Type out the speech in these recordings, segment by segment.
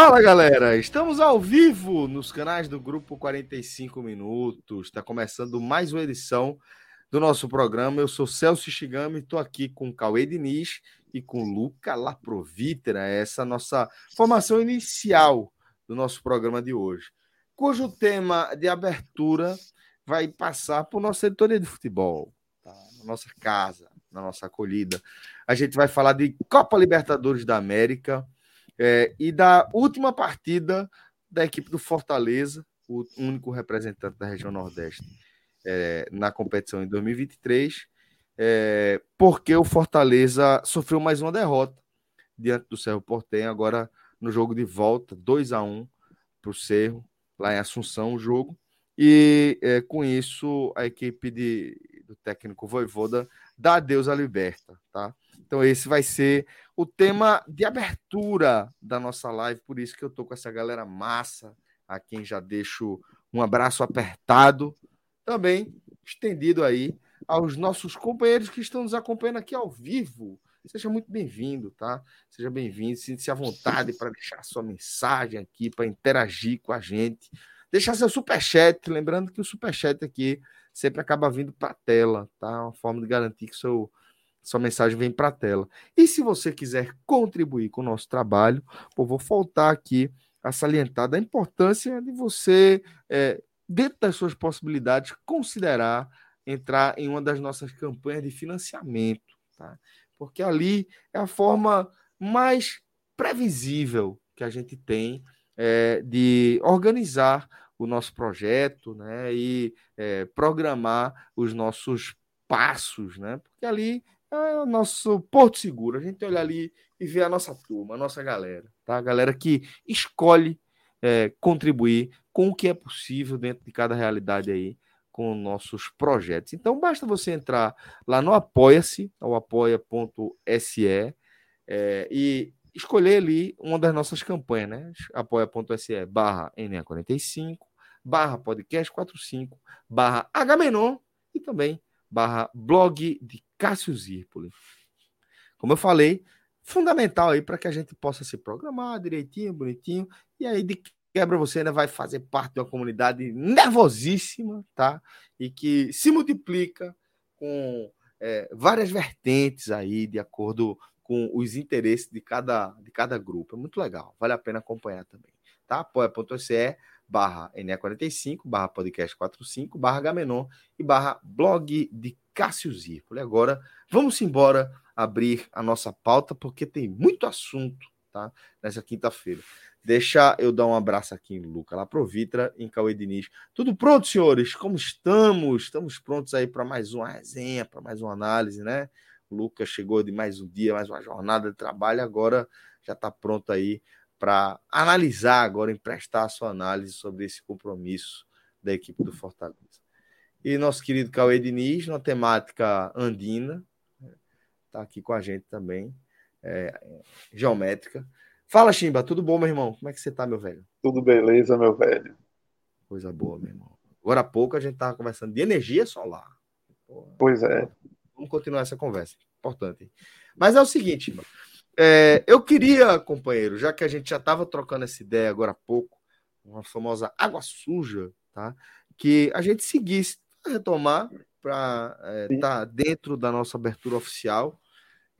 Fala galera, estamos ao vivo nos canais do Grupo 45 Minutos. Está começando mais uma edição do nosso programa. Eu sou Celso Shigami, estou aqui com Cauê Diniz e com Luca Laprovítera, essa nossa formação inicial do nosso programa de hoje, cujo tema de abertura vai passar por nossa editoria de futebol, tá? na nossa casa, na nossa acolhida. A gente vai falar de Copa Libertadores da América é, e da última partida da equipe do Fortaleza, o único representante da região Nordeste é, na competição em 2023, é, porque o Fortaleza sofreu mais uma derrota diante do Cerro Portem, agora no jogo de volta, 2 a 1 para o Cerro, lá em Assunção, o jogo. E é, com isso, a equipe de, do técnico Voivoda dá adeus à liberta, tá? Então, esse vai ser o tema de abertura da nossa live, por isso que eu tô com essa galera massa, a quem já deixo um abraço apertado, também estendido aí aos nossos companheiros que estão nos acompanhando aqui ao vivo. Seja muito bem-vindo, tá? Seja bem-vindo, sinta-se à vontade para deixar sua mensagem aqui, para interagir com a gente. Deixar seu superchat, lembrando que o superchat aqui sempre acaba vindo para a tela, tá? Uma forma de garantir que seu sua mensagem vem para a tela. E se você quiser contribuir com o nosso trabalho, pô, vou faltar aqui a salientar da importância de você, é, dentro das suas possibilidades, considerar entrar em uma das nossas campanhas de financiamento, tá? Porque ali é a forma mais previsível que a gente tem é, de organizar o nosso projeto, né? E é, programar os nossos passos, né? Porque ali é o nosso porto seguro. A gente olha ali e vê a nossa turma, a nossa galera, tá? A galera que escolhe é, contribuir com o que é possível dentro de cada realidade aí com nossos projetos. Então basta você entrar lá no Apoia-se, ao apoia.se, é, e escolher ali uma das nossas campanhas, né? apoia.se barra NA45, barra podcast 45, barra Agamenon e também barra blog de Cássio Zirpoli. Como eu falei, fundamental aí para que a gente possa se programar direitinho, bonitinho, e aí de quebra você ainda vai fazer parte de uma comunidade nervosíssima, tá? E que se multiplica com é, várias vertentes aí, de acordo com os interesses de cada, de cada grupo. É muito legal, vale a pena acompanhar também, tá? apoia.se barra NE45, barra podcast 45, barra Gamenon e barra blog de Cássio Zirpoli. Agora, vamos embora abrir a nossa pauta, porque tem muito assunto, tá? Nessa quinta-feira. Deixa eu dar um abraço aqui em Luca, lá pro Vitra, em Cauê Diniz. Tudo pronto, senhores? Como estamos? Estamos prontos aí para mais uma resenha, para mais uma análise, né? O Lucas chegou de mais um dia, mais uma jornada de trabalho, agora já está pronto aí para analisar agora, emprestar a sua análise sobre esse compromisso da equipe do Fortaleza. E nosso querido Cauê Diniz, na temática andina, está aqui com a gente também, é, geométrica. Fala, Chimba, tudo bom, meu irmão? Como é que você tá, meu velho? Tudo beleza, meu velho. Coisa boa, meu irmão. Agora há pouco a gente tava conversando de energia solar. Pois é. Vamos continuar essa conversa. Importante. Mas é o seguinte. É, eu queria, companheiro, já que a gente já estava trocando essa ideia agora há pouco, uma famosa água suja, tá? Que a gente seguisse, retomar para estar é, tá dentro da nossa abertura oficial,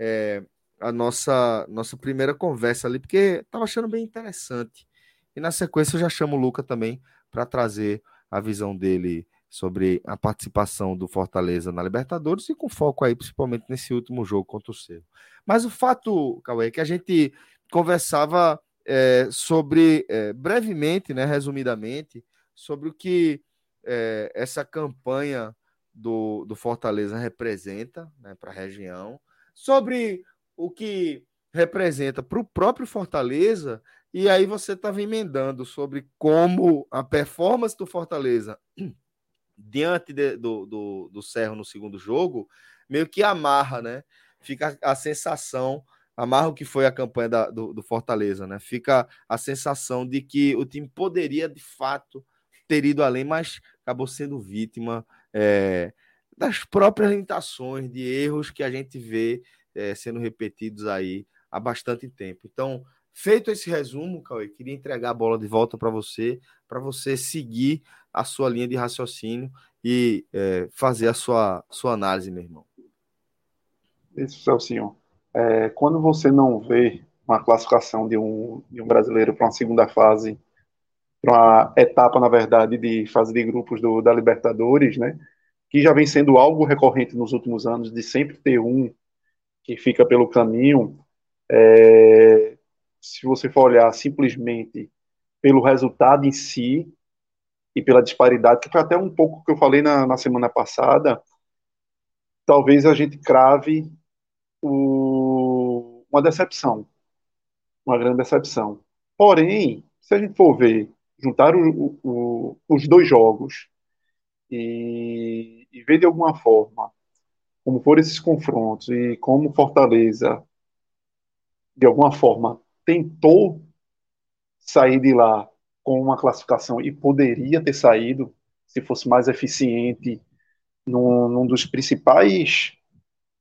é, a nossa, nossa primeira conversa ali, porque estava achando bem interessante. E na sequência eu já chamo o Luca também para trazer a visão dele sobre a participação do Fortaleza na Libertadores e com foco aí principalmente nesse último jogo contra o Cerro. Mas o fato, Cauê, é que a gente conversava é, sobre, é, brevemente, né, resumidamente, sobre o que é, essa campanha do, do Fortaleza representa né, para a região, sobre o que representa para o próprio Fortaleza, e aí você estava emendando sobre como a performance do Fortaleza diante de, do, do, do Cerro no segundo jogo meio que amarra, né? Fica a sensação, amarra o que foi a campanha da, do, do Fortaleza, né? Fica a sensação de que o time poderia de fato ter ido além, mas acabou sendo vítima é, das próprias limitações, de erros que a gente vê é, sendo repetidos aí há bastante tempo. Então, feito esse resumo, Cauê, queria entregar a bola de volta para você, para você seguir a sua linha de raciocínio e é, fazer a sua, sua análise, meu irmão. Isso, Celcinho. É, quando você não vê uma classificação de um, de um brasileiro para uma segunda fase para uma etapa, na verdade, de fase de grupos do, da Libertadores, né? Que já vem sendo algo recorrente nos últimos anos, de sempre ter um que fica pelo caminho. É, se você for olhar simplesmente pelo resultado em si e pela disparidade, que foi até um pouco que eu falei na, na semana passada, talvez a gente crave o, uma decepção, uma grande decepção. Porém, se a gente for ver juntar o, o, os dois jogos e, e, ver de alguma forma como foram esses confrontos e como Fortaleza, de alguma forma, tentou sair de lá com uma classificação e poderia ter saído se fosse mais eficiente num, num dos principais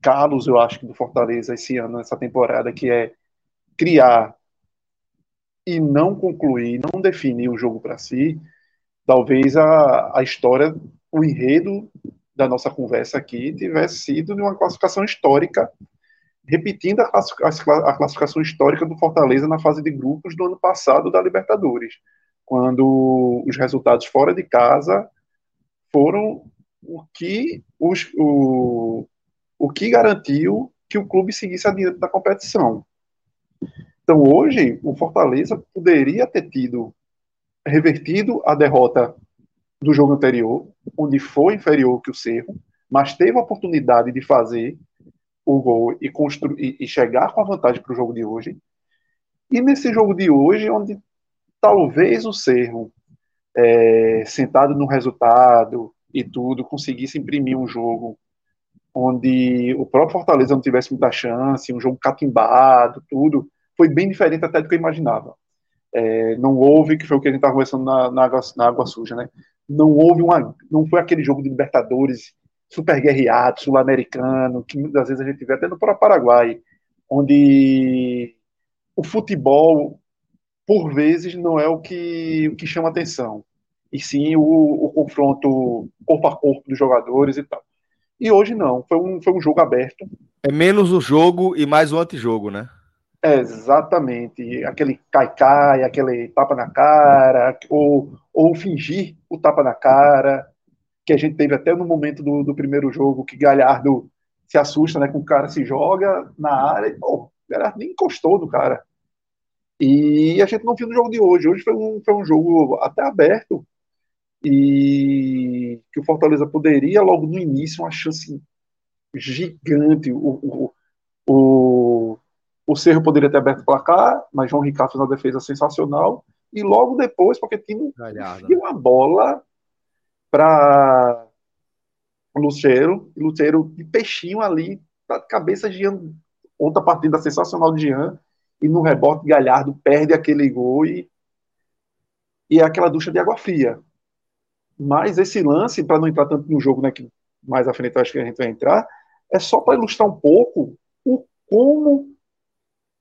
calos, eu acho, do Fortaleza esse ano, nessa temporada, que é criar e não concluir, não definir o jogo para si, talvez a, a história, o enredo da nossa conversa aqui tivesse sido de uma classificação histórica, repetindo a, a classificação histórica do Fortaleza na fase de grupos do ano passado da Libertadores, quando os resultados fora de casa foram o que, os, o, o que garantiu que o clube seguisse adiante da competição. Então, hoje, o Fortaleza poderia ter tido revertido a derrota do jogo anterior, onde foi inferior que o Cerro, mas teve a oportunidade de fazer o gol e, construir, e chegar com a vantagem para o jogo de hoje. E nesse jogo de hoje, onde talvez o Cerro, é, sentado no resultado e tudo, conseguisse imprimir um jogo onde o próprio Fortaleza não tivesse muita chance, um jogo catimbado, tudo, foi bem diferente até do que eu imaginava. É, não houve, que foi o que a gente estava conversando na, na, água, na água suja, né? Não houve uma. Não foi aquele jogo de Libertadores super guerreado, sul-americano, que muitas vezes a gente vê até no próprio Paraguai, onde o futebol, por vezes, não é o que, o que chama atenção, e sim o, o confronto corpo a corpo dos jogadores e tal. E hoje não, foi um, foi um jogo aberto. É menos o jogo e mais o antijogo, né? Exatamente. Aquele cai-cai, aquele tapa na cara, ou, ou fingir o tapa na cara, que a gente teve até no momento do, do primeiro jogo, que Galhardo se assusta, né? Com o cara se joga na área e, pô, o Galhardo nem encostou no cara. E a gente não viu no jogo de hoje. Hoje foi um, foi um jogo até aberto e que o Fortaleza poderia, logo no início, uma chance gigante. O, o, o o Cerro poderia ter aberto o placar, mas João Ricardo fez uma defesa sensacional. E logo depois, porque tinha uma bola para Luceiro, e Luceiro de peixinho ali, cabeça de Jean, outra partida sensacional de Jean, e no rebote Galhardo perde aquele gol e, e é aquela ducha de água fria. Mas esse lance, para não entrar tanto no jogo, né, que mais à frente eu acho que a gente vai entrar, é só para ilustrar um pouco o como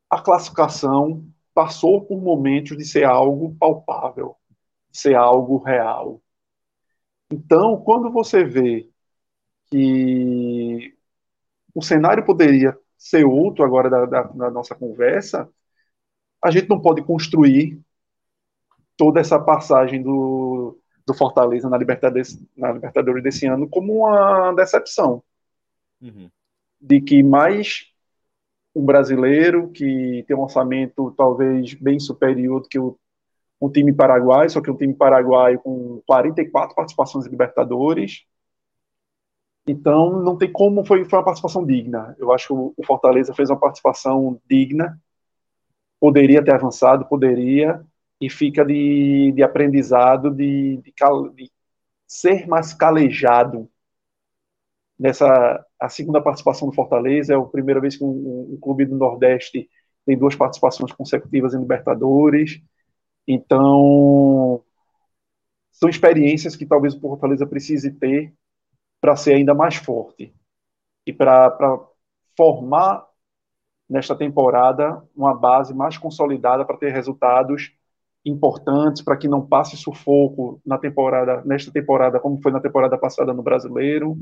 a classificação passou por momentos de ser algo palpável, de ser algo real. Então, quando você vê que o cenário poderia ser outro agora da, da, da nossa conversa, a gente não pode construir toda essa passagem do, do Fortaleza na Libertadores, na Libertadores desse ano como uma decepção. Uhum. De que mais um brasileiro que tem um orçamento talvez bem superior do que o, um time paraguaio, só que um time paraguaio com 44 participações em Libertadores. Então, não tem como, foi, foi uma participação digna. Eu acho que o, Fortaleza fez uma participação digna, poderia ter avançado, poderia, e fica de, de aprendizado de, de, de ser mais calejado nessa a segunda participação do Fortaleza é a primeira vez que um, um, clube do Nordeste tem duas participações consecutivas em Libertadores então são experiências que talvez o Fortaleza precise ter para ser ainda mais forte e para formar nesta temporada uma base mais consolidada para ter resultados importantes para que não passe sufoco na temporada, nesta temporada, como foi na temporada passada no Brasileiro,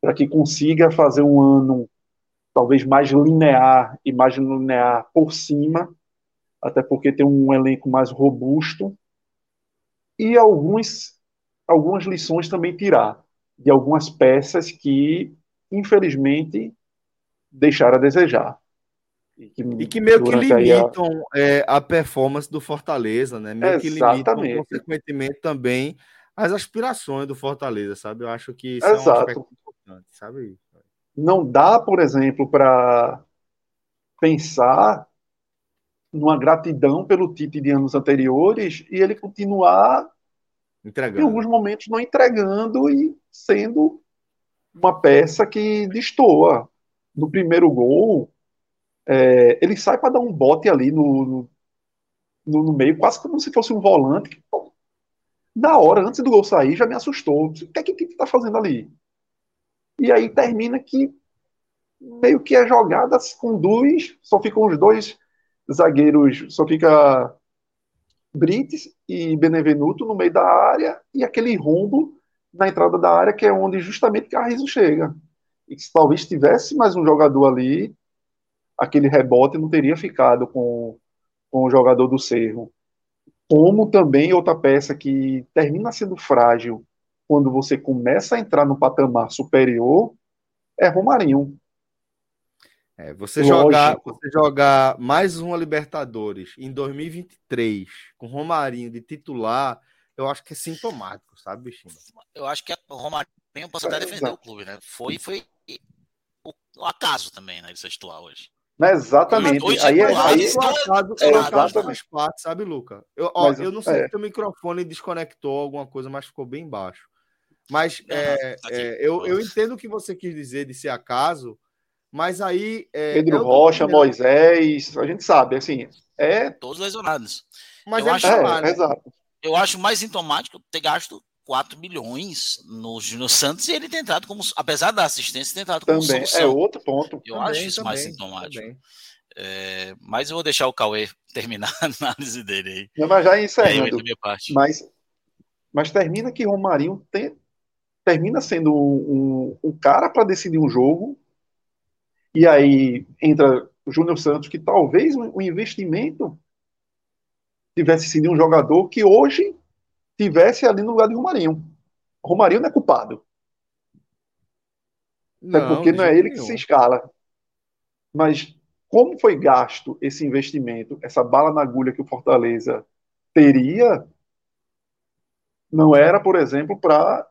para que consiga fazer um ano talvez mais linear e mais linear por cima, até porque tem um elenco mais robusto e alguns, algumas lições também tirar de algumas peças que, infelizmente, deixaram a desejar. E que, e que meio que limitam a... É, a... performance do Fortaleza, né? Meio Exatamente. que limitam, consequentemente, também as aspirações do Fortaleza, sabe? Eu acho que isso Exato. é um aspecto importante, sabe? Não dá, por exemplo, para pensar numa gratidão pelo Tite de anos anteriores e ele continuar entregando. em alguns momentos não entregando e sendo uma peça que destoa. No primeiro gol, é, ele sai para dar um bote ali no, no, no, meio, quase como se fosse um volante. Que, pô, na hora, antes do gol sair, já me assustou. O que é que o Tite está fazendo ali? E aí termina que meio que a jogada se conduz, só ficam os dois zagueiros, só fica Brites e Benevenuto no meio da área e aquele rombo na entrada da área, que é onde justamente Carrizo chega. E se talvez tivesse mais um jogador ali, aquele rebote não teria ficado com, com o jogador do Cerro. Como também outra peça que termina sendo frágil quando você começa a entrar no patamar superior é Romarinho. É, você, jogar, você jogar mais uma Libertadores em 2023 com Romarinho de titular, eu acho que é sintomático, sabe, bichinho? Eu acho que o Romarinho posso até defender é, o clube, né? Foi, foi o, o acaso também, né, ser titular hoje. Não, exatamente. Hoje, aí, é, aí, aí, é, exatamente. Parte, sabe, Luca? Eu, ó, mas, eu não sei é. se o microfone desconectou alguma coisa, mas ficou bem baixo. Mas é, tá é, eu, eu entendo o que você quis dizer de ser acaso, mas aí. É, Pedro Rocha, Moisés, a gente sabe, assim. É... Todos lesionados. Mas eu, acho, é, né? exato. eu acho mais sintomático ter gasto 4 milhões no Júnior Santos e ele ter entrado como, apesar da assistência, ter entrado como também, solução. É outro ponto. Eu também, acho isso também, mais sintomático. É, mas eu vou deixar o Cauê terminar a análise dele aí. Não, mas já encerrando. Mas, mas termina que Romarinho tem, termina sendo um, um, um cara para decidir um jogo. E aí entra o Júnior Santos, que talvez o investimento tivesse sido um jogador que hoje tivesse ali no lugar de Romarinho. Romarinho não é culpado. Não, é porque não é ele que se escala. Mas como foi gasto esse investimento, essa bala na agulha que o Fortaleza teria, não era, por exemplo, para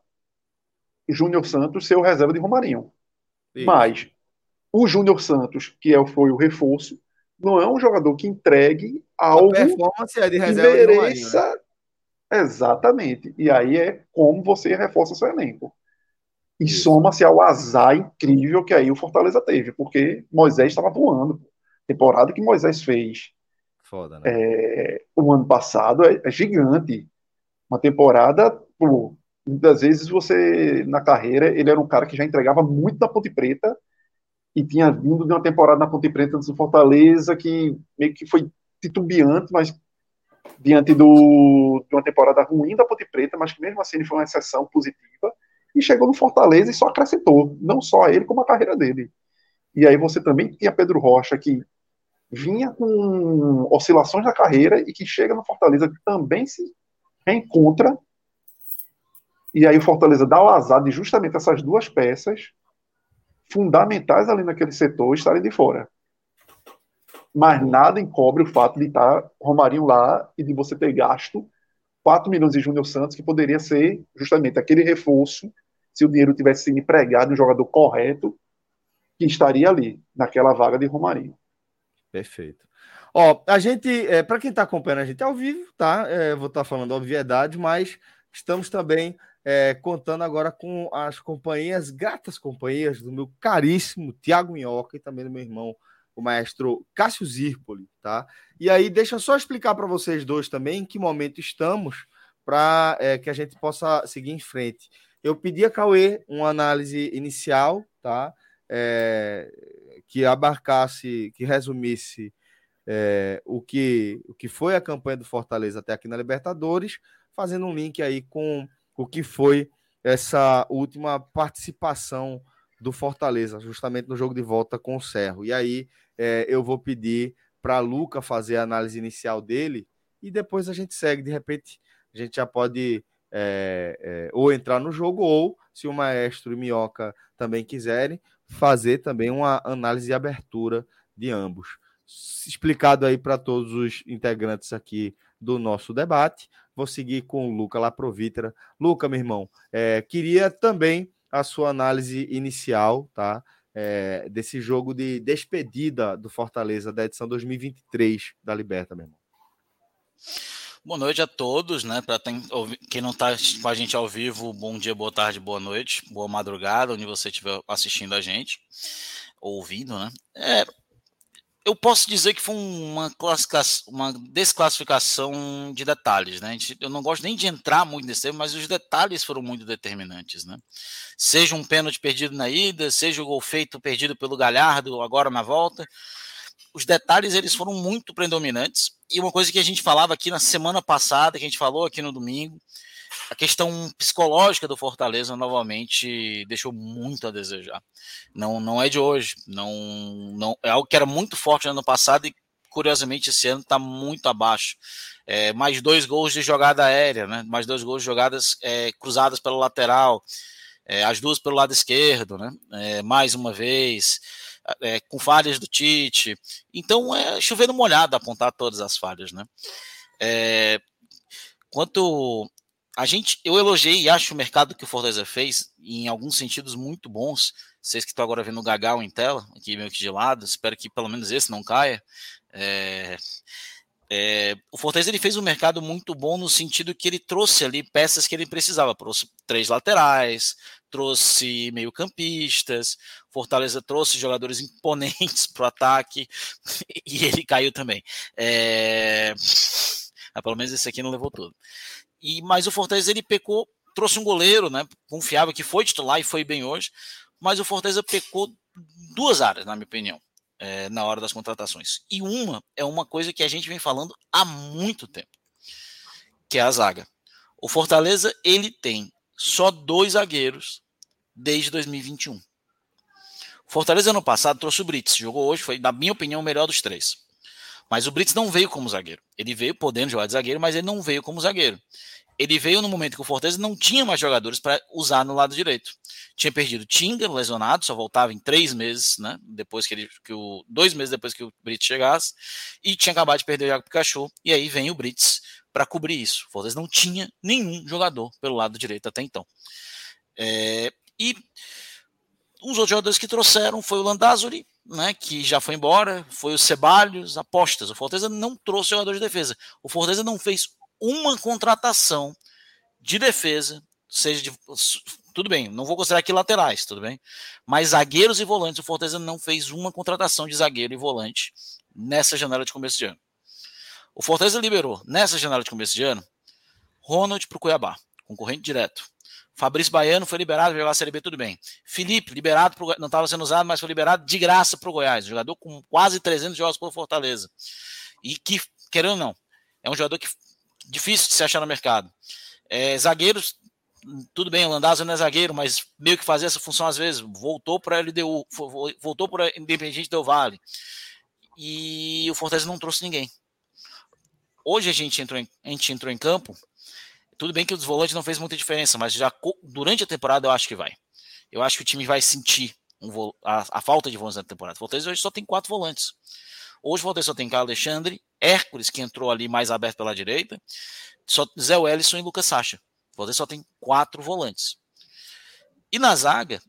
Júnior Santos ser o reserva de Romarinho. Isso. Mas o Júnior Santos, que é, foi o reforço, não é um jogador que entregue algo é de reserva que mereça né? Exatamente. E aí é como você reforça seu elenco. E soma-se ao azar incrível que aí o Fortaleza teve, porque Moisés estava voando. Temporada que Moisés fez Foda, né? é, o ano passado é, é, gigante. Uma temporada, pô, muitas vezes você, na carreira, ele era um cara que já entregava muito na Ponte Preta e tinha vindo de uma temporada na Ponte Preta do Fortaleza que meio que foi titubeante, mas diante do, de uma temporada ruim da Ponte Preta, mas que mesmo assim ele foi uma exceção positiva, e chegou no Fortaleza e só acrescentou, não só a ele, como a carreira dele. E aí você também tinha Pedro Rocha, que vinha com oscilações na carreira e que chega no Fortaleza, que também se reencontra E aí o Fortaleza dá o azar de justamente essas duas peças fundamentais ali naquele setor estarem de fora. Mas nada encobre o fato de estar Romarinho lá e de você ter gasto 4 milhões de Júnior Santos, que poderia ser justamente aquele reforço, se o dinheiro tivesse sido empregado em um jogador correto, que estaria ali, naquela vaga de Romarinho. Perfeito. Ó, a gente, é, para quem está acompanhando a gente ao vivo, tá? É, vou estar tá falando obviedade, mas estamos também é, contando agora com as companhias, gratas companhias do meu caríssimo Tiago Minhoca e também do meu irmão, o maestro Cássio Zirpoli, tá? E aí, deixa eu só explicar para vocês dois também em que momento estamos para é, que a gente possa seguir em frente. Eu pedi a Cauê uma análise inicial, tá? É, que abarcasse, que resumisse é, o, que, o que foi a campanha do Fortaleza até aqui na Libertadores, fazendo um link aí com o que foi essa última participação do Fortaleza, justamente no jogo de volta com o Cerro. E aí é, eu vou pedir para Luca fazer a análise inicial dele e depois a gente segue. De repente, a gente já pode é, é, ou entrar no jogo, ou, se o maestro e Minhoca também quiserem, fazer também uma análise de abertura de ambos. Explicado aí para todos os integrantes aqui do nosso debate. Vou seguir com o Luca Laprovitra. Luca, meu irmão, é, queria também a sua análise inicial, tá? É, desse jogo de despedida do Fortaleza da edição 2023 da Liberta, meu irmão. Boa noite a todos, né? Para quem não está com a gente ao vivo, bom dia, boa tarde, boa noite, boa madrugada, onde você estiver assistindo a gente, ouvindo, né? É, eu posso dizer que foi uma, uma desclassificação de detalhes, né? Eu não gosto nem de entrar muito nesse tema, mas os detalhes foram muito determinantes, né? Seja um pênalti perdido na ida, seja o gol feito perdido pelo Galhardo agora na volta, os detalhes eles foram muito predominantes. E uma coisa que a gente falava aqui na semana passada, que a gente falou aqui no domingo, a questão psicológica do Fortaleza novamente deixou muito a desejar. Não, não é de hoje, não, não é algo que era muito forte no ano passado e curiosamente esse ano está muito abaixo. É, mais dois gols de jogada aérea, né? mais dois gols de jogadas é, cruzadas pela lateral, é, as duas pelo lado esquerdo, né? É, mais uma vez. É, com falhas do Tite. Então é chovendo molhado apontar todas as falhas, né? É, quanto a gente, eu elogiei e acho o mercado que o Fortaleza fez em alguns sentidos muito bons. Vocês que estão agora vendo o Gagal em tela, aqui meio que de lado, espero que pelo menos esse não caia. É, é, o Fortaleza ele fez um mercado muito bom no sentido que ele trouxe ali peças que ele precisava. Trouxe três laterais, trouxe meio-campistas, Fortaleza trouxe jogadores imponentes para o ataque e ele caiu também. É, pelo menos esse aqui não levou tudo. E, mas o Fortaleza ele pecou, trouxe um goleiro, né? Confiável que foi titular e foi bem hoje, mas o Fortaleza pecou duas áreas, na minha opinião, é, na hora das contratações. E uma é uma coisa que a gente vem falando há muito tempo, que é a zaga. O Fortaleza ele tem só dois zagueiros desde 2021. O Fortaleza ano passado trouxe o Brits, jogou hoje, foi, na minha opinião, o melhor dos três. Mas o Brits não veio como zagueiro. Ele veio podendo jogar de zagueiro, mas ele não veio como zagueiro ele veio no momento que o Fortaleza não tinha mais jogadores para usar no lado direito. Tinha perdido Tinga, lesionado, só voltava em três meses, né? Depois que ele. Que o, dois meses depois que o Brits chegasse. E tinha acabado de perder o Iago Pikachu. E aí vem o Brits para cobrir isso. O Fortaleza não tinha nenhum jogador pelo lado direito até então. É, e os outros jogadores que trouxeram foi o Landázuri, né, que já foi embora, foi o Ceballos, apostas. O Fortaleza não trouxe jogador de defesa. O Fortaleza não fez uma contratação de defesa, seja de. Tudo bem, não vou considerar aqui laterais, tudo bem? Mas zagueiros e volantes, o Fortaleza não fez uma contratação de zagueiro e volante nessa janela de começo de ano. O Fortaleza liberou, nessa janela de começo de ano, Ronald para o Cuiabá, concorrente direto. Fabrício Baiano foi liberado para jogar a Série B, tudo bem. Felipe, liberado, pro, não estava sendo usado, mas foi liberado de graça para o Goiás. Jogador com quase 300 jogos pelo Fortaleza. E que, querendo ou não, é um jogador que difícil de se achar no mercado. É, zagueiros, tudo bem, o Landazzo não é zagueiro, mas meio que fazia essa função às vezes. Voltou para a LDU, voltou para Independente Del Vale. E o Fortaleza não trouxe ninguém. Hoje a gente entrou em, a gente entrou em campo. Tudo bem que os volantes não fez muita diferença, mas já durante a temporada eu acho que vai. Eu acho que o time vai sentir um, a, a, falta de volantes na temporada. O hoje só tem quatro volantes. Hoje o Fortaleza só tem Carlos Alexandre, Hércules, que entrou ali mais aberto pela direita, só Zé Wellison e Lucas Sacha. O só tem quatro volantes. E na zaga,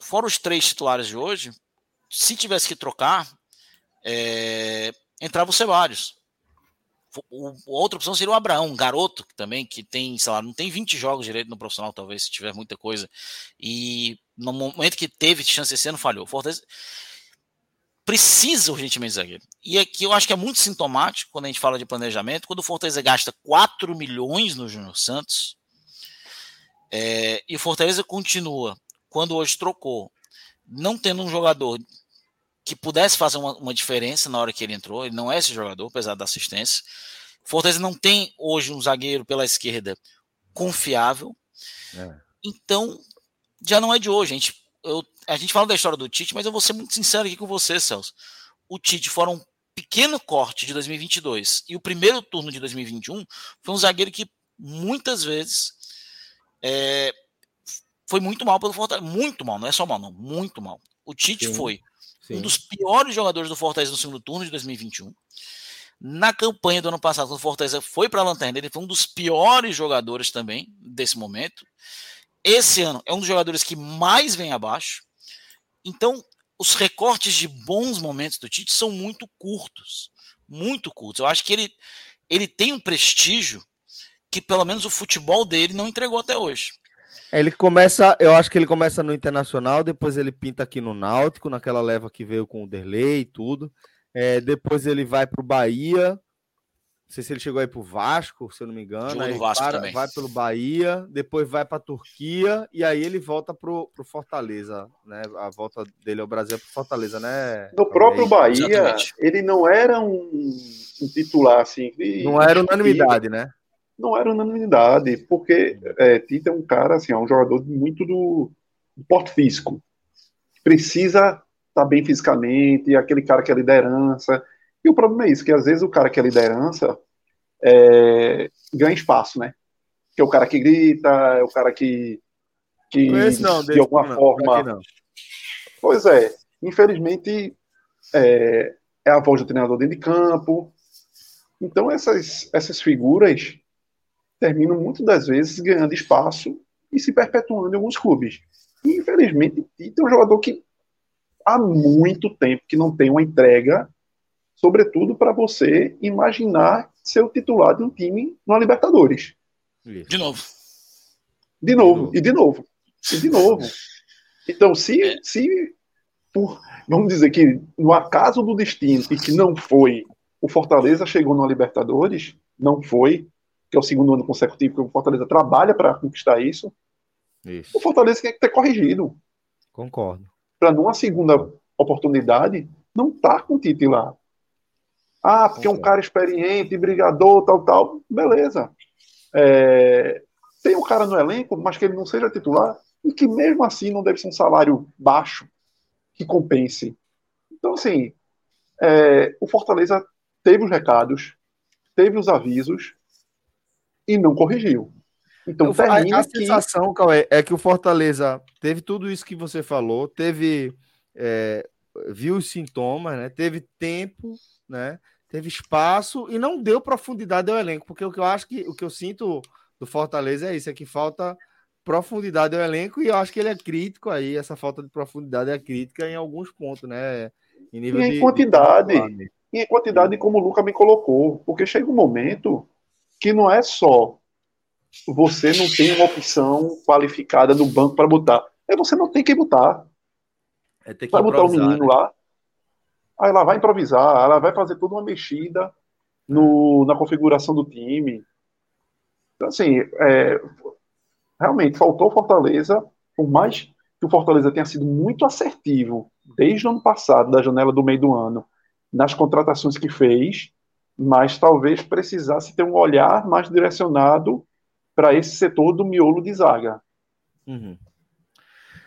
fora os três titulares de hoje, se tivesse que trocar, é, entrava o Ceballos. O, outra opção seria o Abraão, um garoto também que tem, sei lá, não tem 20 jogos direito no profissional, talvez, se tiver muita coisa. E no momento que teve chance esse ano, falhou. Fortaleza precisa urgentemente de zagueiro. E aqui eu acho que é muito sintomático quando a gente fala de planejamento, quando o Fortaleza gasta 4 milhões no Júnior Santos, é, e o Fortaleza continua, quando hoje trocou, não tendo um jogador que pudesse fazer uma, uma, diferença na hora que ele entrou. Ele não é esse jogador, apesar da assistência. Fortaleza não tem hoje um zagueiro pela esquerda confiável. É. Então, já não é de hoje. A gente, eu, a gente fala da história do Tite, mas eu vou ser muito sincero aqui com você, Celso. O Tite, fora um pequeno corte de 2022 e o primeiro turno de 2021, foi um zagueiro que muitas vezes é, foi muito mal pelo Fortaleza. Muito mal, não é só mal, não. Muito mal. O Tite Sim. foi Sim. um dos piores jogadores do Fortaleza no segundo turno de 2021. Na campanha do ano passado, quando o Fortaleza foi para a lanterna, ele foi um dos piores jogadores também desse momento. Esse ano é um dos jogadores que mais vem abaixo. Então, os recortes de bons momentos do Tite são muito curtos. Muito curtos. Eu acho que ele, ele tem um prestígio que, pelo menos, o futebol dele não entregou até hoje. Ele começa, eu acho que ele começa no Internacional, depois ele pinta aqui no Náutico, naquela leva que veio com o Derlei e tudo. É, depois ele vai para o Bahia. Não sei se ele chegou aí para o Vasco, se eu não me engano. Aí Vasco para, também. vai pelo Bahia, depois vai para a Turquia e aí ele volta para o Fortaleza, né? A volta dele ao Brasil é para Fortaleza, né? No próprio Bahia, Exatamente. ele não era um, um titular assim. De, não era unanimidade, né? Não era unanimidade, porque é, Tita é um cara, assim, é um jogador muito do, do porte físico. Precisa estar tá bem fisicamente, aquele cara que é liderança. E o problema é isso, que às vezes o cara que é liderança é, ganha espaço, né? Que é o cara que grita, é o cara que, que não, de alguma não, forma. Pois é, infelizmente é, é a voz do treinador dentro de campo. Então essas, essas figuras terminam muitas das vezes ganhando espaço e se perpetuando em alguns clubes. E, infelizmente, Tite é um jogador que há muito tempo que não tem uma entrega, sobretudo para você imaginar ser o titular de um time na Libertadores. De novo. De novo, e de novo, e de novo. Então, se, é. se por, vamos dizer que no acaso do destino e que não foi, o Fortaleza chegou na Libertadores, não foi, que é o segundo ano consecutivo que o Fortaleza trabalha para conquistar isso, isso, o Fortaleza tem que ter corrigido. Concordo. Para numa segunda oportunidade, não tá com o Tite lá. Ah, porque é um cara experiente, brigador, tal, tal. Beleza. É, tem um cara no elenco, mas que ele não seja titular, e que mesmo assim não deve ser um salário baixo que compense. Então, assim, é, o Fortaleza teve os recados, teve os avisos, e não corrigiu. Então, a, a que... sensação, Cauê, é que o Fortaleza teve tudo isso que você falou, teve é, viu os sintomas, né? Teve tempo, né? Teve espaço e não deu profundidade ao elenco, porque o que eu acho que o que eu sinto do Fortaleza é isso, é que falta profundidade ao elenco e eu acho que ele é crítico aí, essa falta de profundidade é crítica em alguns pontos, né? Em nível e em de, quantidade, de... e em quantidade como o Luca me colocou, porque chega um momento que não é só você não tem uma opção qualificada no banco para botar. É você não tem que botar. É que vai botar o um menino né? lá. Aí ela vai improvisar, ela vai fazer toda uma mexida no, na configuração do time. Então, assim, é, realmente faltou Fortaleza, por mais que o Fortaleza tenha sido muito assertivo desde o ano passado, da janela do meio do ano, nas contratações que fez, mas talvez precisasse ter um olhar mais direcionado para esse setor do miolo de zaga. Uhum.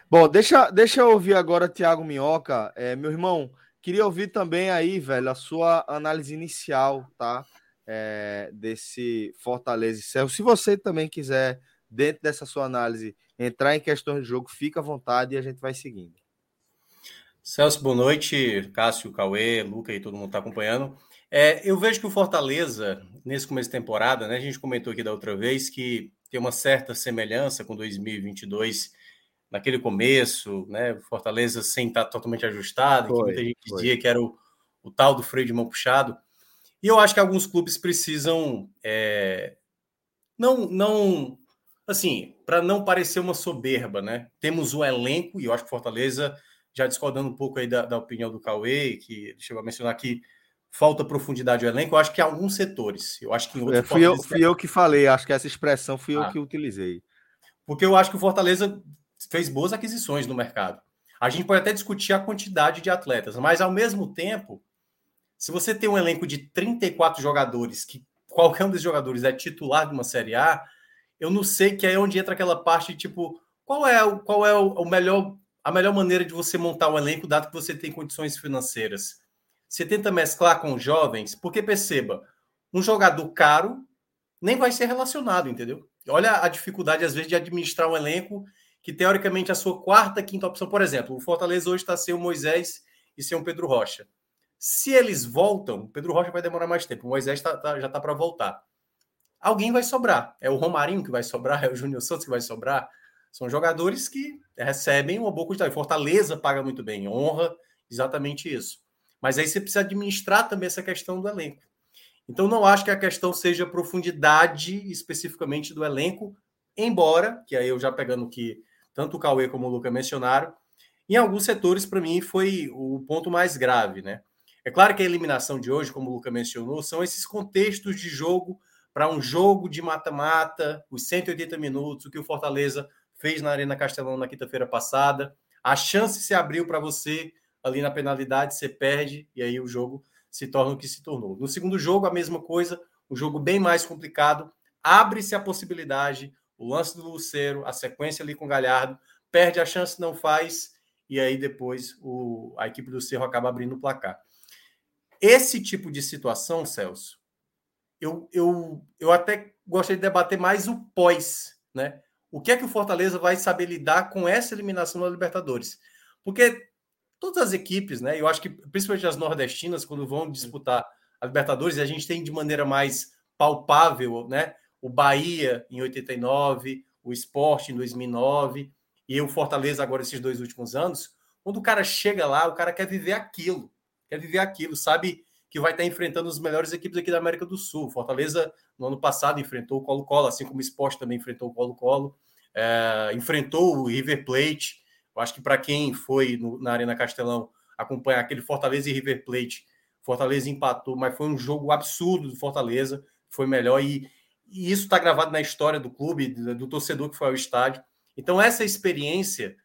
Bom, deixa, deixa eu ouvir agora Tiago Minhoca. É, meu irmão, queria ouvir também aí, velho, a sua análise inicial, tá? é, desse Fortaleza e Celso. Se você também quiser, dentro dessa sua análise, entrar em questões de jogo, fica à vontade e a gente vai seguindo. Celso, boa noite. Cássio, Cauê, Luca e todo mundo está acompanhando. É, eu vejo que o Fortaleza, nesse começo de temporada, né, a gente comentou aqui da outra vez que tem uma certa semelhança com 2022, naquele começo, né, Fortaleza sem estar totalmente ajustado, foi, que muita gente foi. dizia que era o, o tal do freio de mão puxado. E eu acho que alguns clubes precisam é, não, não, assim, para não parecer uma soberba, né? Temos um elenco e eu acho que Fortaleza, já discordando um pouco aí da, da opinião do Cauê, que chegou a mencionar que falta profundidade no elenco, eu acho que em alguns setores. Eu acho que em outros. É, fui, eu, fui eu que falei, acho que essa expressão fui ah, eu que utilizei. Porque eu acho que o Fortaleza fez boas aquisições no mercado. A gente pode até discutir a quantidade de atletas, mas ao mesmo tempo se você tem um elenco de 34 jogadores, que qualquer um desses jogadores é titular de uma Série A, eu não sei que é onde entra aquela parte tipo, qual é, qual é o melhor, a melhor maneira de você montar um elenco, dado que você tem condições financeiras. Você tenta mesclar com jovens, porque perceba, um jogador caro nem vai ser relacionado, entendeu? Olha a dificuldade, às vezes, de administrar um elenco que, teoricamente, a sua quarta, quinta opção. Por exemplo, o Fortaleza hoje está sem o Moisés e sem o Pedro Rocha. Se eles voltam, Pedro Rocha vai demorar mais tempo. O Moisés tá, tá, já está para voltar. Alguém vai sobrar. É o Romarinho que vai sobrar, é o Júnior Santos que vai sobrar. São jogadores que recebem uma boa quantidade. Fortaleza paga muito bem, honra exatamente isso. Mas aí você precisa administrar também essa questão do elenco. Então, não acho que a questão seja profundidade especificamente do elenco, embora, que aí eu já pegando que tanto o Cauê como o Luca mencionaram, em alguns setores, para mim, foi o ponto mais grave, né? É claro que a eliminação de hoje, como o Luca mencionou, são esses contextos de jogo para um jogo de mata-mata, os 180 minutos, o que o Fortaleza fez na Arena Castelão na quinta-feira passada. A chance se abriu para você ali na penalidade, você perde e aí o jogo se torna o que se tornou. No segundo jogo, a mesma coisa, um jogo bem mais complicado. Abre-se a possibilidade, o lance do Lucero, a sequência ali com o Galhardo, perde a chance, não faz, e aí depois o, a equipe do Cerro acaba abrindo o placar. Esse tipo de situação, Celso, eu, eu, eu até gostaria de debater mais o pós, né? O que é que o Fortaleza vai saber lidar com essa eliminação da Libertadores? Porque todas as equipes, né? Eu acho que principalmente as nordestinas, quando vão disputar a Libertadores, a gente tem de maneira mais palpável, né? O Bahia em 89, o Sport em 2009 e o Fortaleza agora esses dois últimos anos. Quando o cara chega lá, o cara quer viver aquilo quer viver aquilo, sabe que vai estar enfrentando as melhores equipes aqui da América do Sul. Fortaleza, no ano passado, enfrentou o Colo-Colo, assim como o Sport também enfrentou o Colo-Colo, é, enfrentou o River Plate. Eu acho que para quem foi no, na Arena Castelão acompanhar aquele Fortaleza e River Plate, Fortaleza empatou, mas foi um jogo absurdo do Fortaleza, foi melhor e, e isso está gravado na história do clube, do, do torcedor que foi ao estádio. Então, essa experiência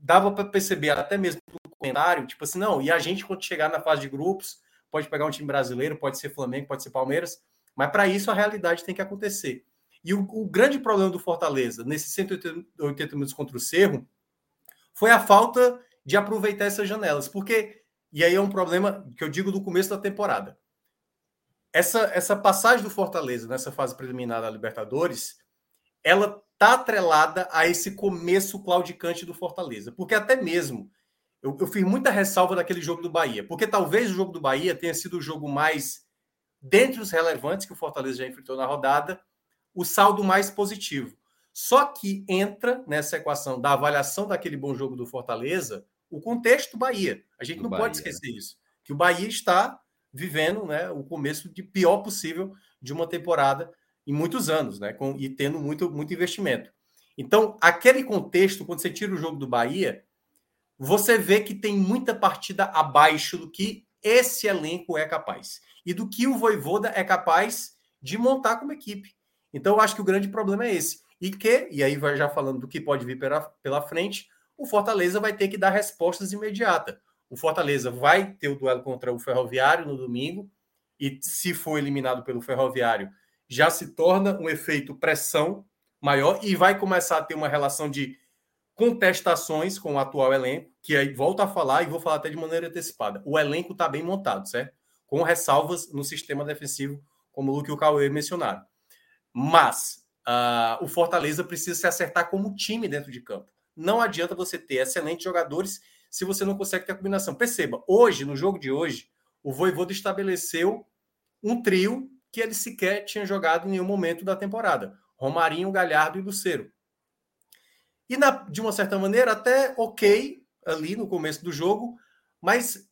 dava para perceber até mesmo comentário, tipo assim, não, e a gente, quando chegar na fase de grupos, pode pegar um time brasileiro, pode ser Flamengo, pode ser Palmeiras, mas para isso a realidade tem que acontecer. E o, o, grande problema do Fortaleza, nesses 180 minutos contra o Cerro, foi a falta de aproveitar essas janelas, porque, e aí é um problema que eu digo do começo da temporada. Essa, essa passagem do Fortaleza nessa fase preliminar da Libertadores, ela tá atrelada a esse começo claudicante do Fortaleza, porque até mesmo eu, eu fiz muita ressalva daquele jogo do Bahia, porque talvez o jogo do Bahia tenha sido o jogo mais, dentre os relevantes que o Fortaleza já enfrentou na rodada, o saldo mais positivo. Só que entra nessa equação da avaliação daquele bom jogo do Fortaleza o contexto Bahia. A gente do não Bahia, pode esquecer né? isso. Que o Bahia está vivendo né, o começo de pior possível de uma temporada em muitos anos, né? Com, e tendo muito, muito investimento. Então, aquele contexto, quando você tira o jogo do Bahia, você vê que tem muita partida abaixo do que esse elenco é capaz e do que o Voivoda é capaz de montar como equipe. Então, eu acho que o grande problema é esse. E que, e aí vai já falando do que pode vir pela, pela frente, o Fortaleza vai ter que dar respostas imediatas. O Fortaleza vai ter o duelo contra o Ferroviário no domingo, e se for eliminado pelo Ferroviário, já se torna um efeito pressão maior e vai começar a ter uma relação de contestações com o atual elenco, que aí volto a falar e vou falar até de maneira antecipada. O elenco está bem montado, certo? Com ressalvas no sistema defensivo, como o Luke e o Cauê mencionaram. Mas uh, o Fortaleza precisa se acertar como time dentro de campo. Não adianta você ter excelentes jogadores se você não consegue ter a combinação. Perceba, hoje, no jogo de hoje, o Voivoda estabeleceu um trio que ele sequer tinha jogado em nenhum momento da temporada. Romarinho, Galhardo e Luceiro. E na, de uma certa maneira, até ok ali no começo do jogo, mas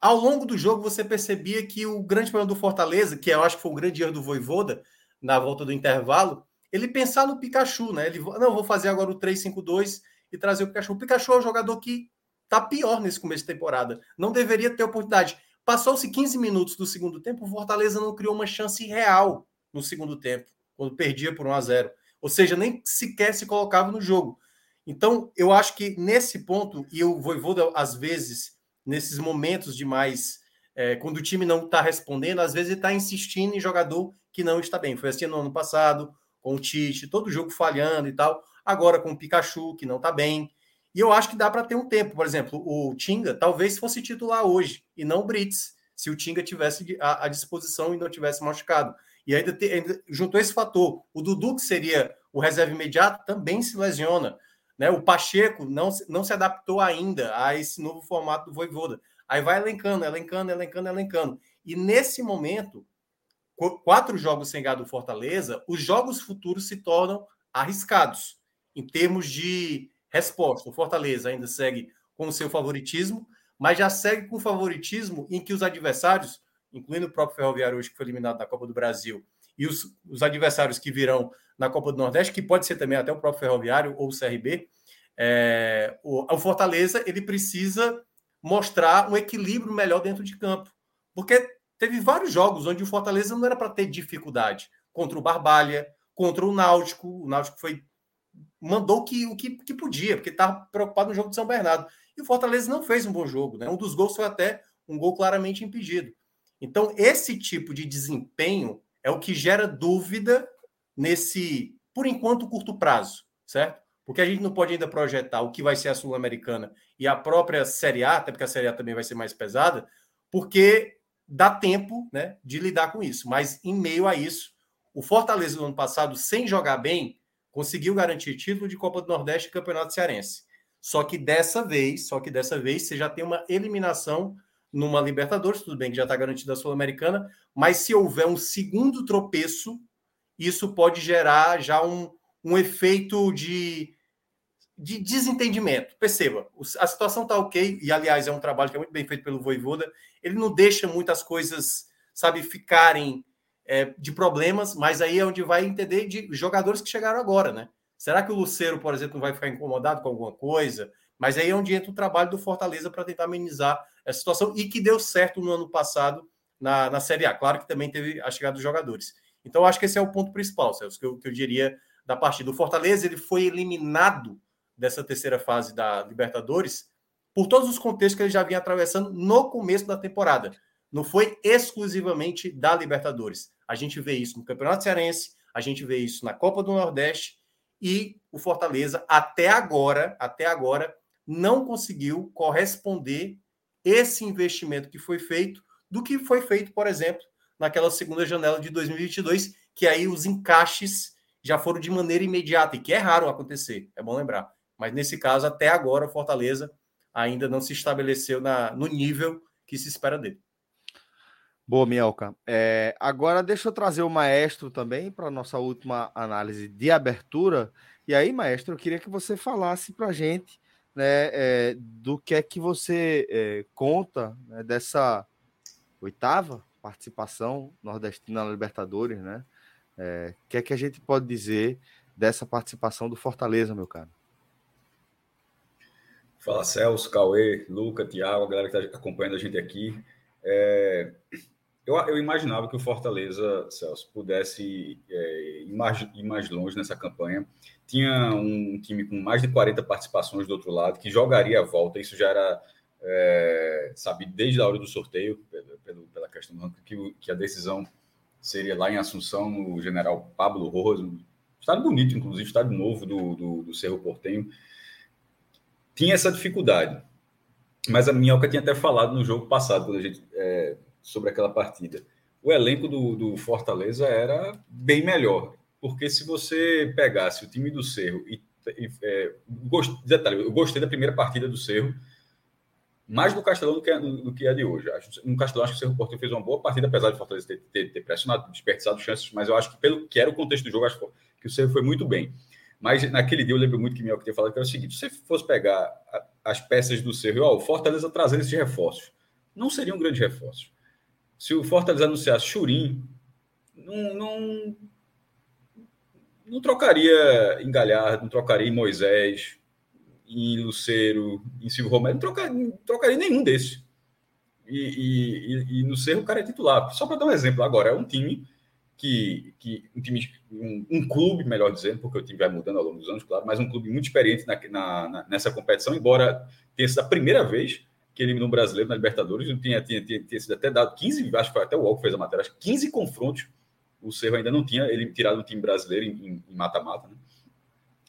ao longo do jogo você percebia que o grande problema do Fortaleza, que eu acho que foi o grande erro do Voivoda na volta do intervalo, ele pensar no Pikachu, né? Ele, não, vou fazer agora o 3-5-2 e trazer o Pikachu. O Pikachu é um jogador que tá pior nesse começo de temporada. Não deveria ter oportunidade. Passou-se 15 minutos do segundo tempo, o Fortaleza não criou uma chance real no segundo tempo, quando perdia por 1 a 0. Ou seja, nem sequer se colocava no jogo. Então, eu acho que nesse ponto, e o Voivoda, às vezes, nesses momentos de mais. É, quando o time não está respondendo, às vezes ele está insistindo em jogador que não está bem. Foi assim no ano passado, com o Tite, todo jogo falhando e tal. Agora com o Pikachu, que não está bem. E eu acho que dá para ter um tempo. Por exemplo, o Tinga talvez fosse titular hoje e não o Brits, se o Tinga tivesse à, disposição e não tivesse machucado. E ainda, te, ainda juntou esse fator. O Dudu, que seria o reserva imediato, também se lesiona. Né? O Pacheco não, não se adaptou ainda a esse novo formato do Voivoda. Aí vai elencando, elencando, elencando, elencando. E nesse momento, quatro jogos sem ganhar do Fortaleza, os jogos futuros se tornam arriscados em termos de resposta. O Fortaleza ainda segue com o seu favoritismo, mas já segue com favoritismo em que os adversários, incluindo o próprio Ferroviário hoje, que foi eliminado da Copa do Brasil, e os, os adversários que virão na Copa do Nordeste, que pode ser também até o próprio Ferroviário ou o CRB, é, o, o, Fortaleza ele precisa mostrar um equilíbrio melhor dentro de campo. Porque teve vários jogos onde o Fortaleza não era para ter dificuldade. Contra o Barbalha, contra o Náutico. O Náutico foi mandou que, o que, que podia, porque estava preocupado no jogo de São Bernardo. E o Fortaleza não fez um bom jogo. Né? Um dos gols foi até um gol claramente impedido. Então, esse tipo de desempenho é o que gera dúvida nesse, por enquanto, curto prazo, certo? Porque a gente não pode ainda projetar o que vai ser a Sul-Americana e a própria Série A, até porque a Série A também vai ser mais pesada, porque dá tempo né, de lidar com isso. Mas em meio a isso, o Fortaleza no ano passado, sem jogar bem, conseguiu garantir título de Copa do Nordeste e Campeonato Cearense. Só que dessa vez, só que dessa vez você já tem uma eliminação numa Libertadores, tudo bem que já está garantida a Sul-Americana, mas se houver um segundo tropeço, isso pode gerar já um, um efeito de, de desentendimento. Perceba, a situação está ok, e aliás é um trabalho que é muito bem feito pelo Voivoda, ele não deixa muitas coisas, sabe, ficarem é, de problemas, mas aí é onde vai entender de jogadores que chegaram agora, né? Será que o Luceiro, por exemplo, não vai ficar incomodado com alguma coisa? Mas aí é onde entra o trabalho do Fortaleza para tentar amenizar essa situação e que deu certo no ano passado na, na Série A. Claro que também teve a chegada dos jogadores. Então, acho que esse é o ponto principal, Celso, que eu, que eu diria da partida. O Fortaleza ele foi eliminado dessa terceira fase da Libertadores por todos os contextos que ele já vinha atravessando no começo da temporada. Não foi exclusivamente da Libertadores. A gente vê isso no Campeonato Cearense, a gente vê isso na Copa do Nordeste e o Fortaleza até agora, até agora não conseguiu corresponder esse investimento que foi feito do que foi feito, por exemplo, naquela segunda janela de 2022, que aí os encaixes já foram de maneira imediata e que é raro acontecer, é bom lembrar. Mas nesse caso, até agora, o Fortaleza ainda não se estabeleceu na, no nível que se espera dele. Boa, Mielka. É, agora deixa eu trazer o maestro também para nossa última análise de abertura. E aí, maestro, eu queria que você falasse para a gente né, é, do que é que você é, conta né, dessa oitava participação nordestina na Libertadores, né? É, o que é que a gente pode dizer dessa participação do Fortaleza, meu caro? Fala Celso, Cauê, Luca, Thiago, a galera que está acompanhando a gente aqui. É, eu, eu, imaginava que o Fortaleza, Celso, pudesse é, ir, mais, ir mais longe nessa campanha tinha um time com mais de 40 participações do outro lado, que jogaria a volta. Isso já era, é, sabe, desde a hora do sorteio, pelo, pela questão que, que a decisão seria lá em Assunção, no General Pablo Roso. Estado bonito, inclusive, estado novo do, do, do Cerro Portenho. Tinha essa dificuldade. Mas a Minhoca tinha até falado no jogo passado, quando a gente, é, sobre aquela partida. o elenco do, do Fortaleza era bem melhor. Porque se você pegasse o time do Cerro e. e é, gost, detalhe, eu gostei da primeira partida do Cerro mais no Castelão do que, do que a de hoje. Acho, no Castelão, acho que o Cerro Porteiro fez uma boa partida, apesar de Fortaleza ter, ter, ter, pressionado, desperdiçado chances, mas eu acho que, pelo que era o contexto do jogo, acho que o Cerro foi muito bem. Mas naquele dia eu lembro muito que Mioca tinha falado que era o seguinte: se você fosse pegar as peças do Cerro, ó, o Fortaleza trazendo esses reforços, não seria um grande reforço. Se o Fortaleza anunciasse Churim, não, não, não trocaria em Galhardo, não trocaria em Moisés, em Luceiro, em Silvio Romero, não trocaria, não trocaria nenhum desses. E, e, e, no Cerro o cara é titular. Só para dar um exemplo, agora é um time que, que um time, um, um, clube, melhor dizendo, porque o time vai mudando ao longo dos anos, claro, mas um clube muito experiente na, na, na, nessa competição, embora tenha sido a primeira vez que eliminou um brasileiro na Libertadores, tinha, tinha, tinha, tinha sido até dado 15, acho que foi até o Walker fez a matéria, acho que 15 confrontos o Cerro ainda não tinha ele tirado um time brasileiro em mata-mata, né?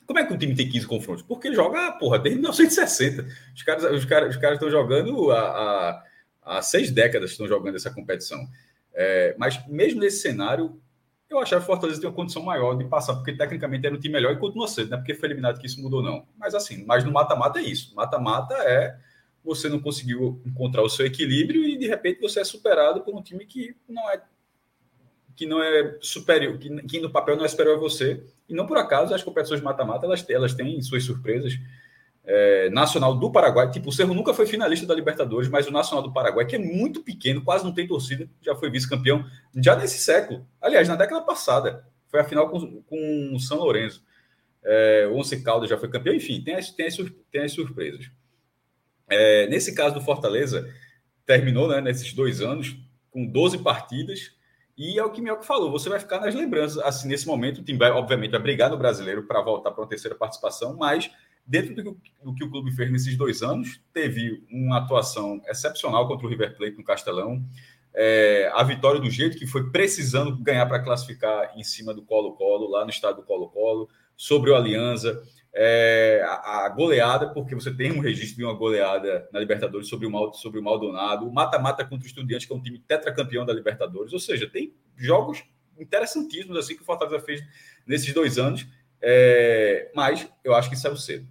Como é que um time tem 15 confrontos? Porque joga, porra, desde 1960. Os caras, os caras, os caras estão jogando há, há, há seis décadas estão jogando essa competição. É, mas mesmo nesse cenário, eu achava que o Fortaleza tem uma condição maior de passar, porque tecnicamente era um time melhor e continua sendo, não é porque foi eliminado que isso mudou, não. Mas assim, mas no mata-mata é isso. Mata-mata é você não conseguiu encontrar o seu equilíbrio e de repente você é superado por um time que não é que não é superior, que, que no papel não é superior a você. E não por acaso as competições mata-mata elas, elas têm suas surpresas. É, Nacional do Paraguai, tipo, o Cerro nunca foi finalista da Libertadores, mas o Nacional do Paraguai, que é muito pequeno, quase não tem torcida, já foi vice-campeão já nesse século. Aliás, na década passada, foi a final com, com o São Lourenço. É, o Once Caldas já foi campeão, enfim, tem as, tem as, tem as surpresas. É, nesse caso do Fortaleza, terminou né, nesses dois anos com 12 partidas, e é o que Mioca falou, você vai ficar nas lembranças. Assim, nesse momento, o time vai, obviamente, vai brigar no brasileiro para voltar para uma terceira participação, mas dentro do que, do que, o clube fez nesses dois anos, teve uma atuação excepcional contra o River Plate no Castelão. É, a vitória do jeito que foi precisando ganhar para classificar em cima do Colo-Colo, lá no estado do Colo-Colo, sobre o Alianza é, a, a, goleada, porque você tem um registro de uma goleada na Libertadores sobre o, Mal, sobre o Maldonado, o mata-mata contra o Estudiantes, que é um time tetracampeão da Libertadores, ou seja, tem jogos interessantíssimos assim que o Fortaleza fez nesses dois anos, é, mas eu acho que saiu cedo.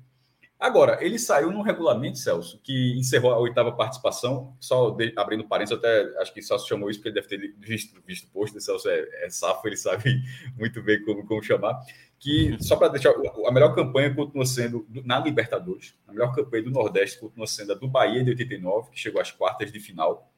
Agora, ele saiu num regulamento, Celso, que encerrou a oitava participação, só de, abrindo parênteses, até acho que Celso chamou isso porque ele deve ter visto, visto o post, Celso é, é safo, ele sabe muito bem como, como chamar que, só para deixar, a melhor campanha continua sendo na Libertadores, a melhor campanha do Nordeste continua sendo a do Bahia de 89, que chegou às quartas de final.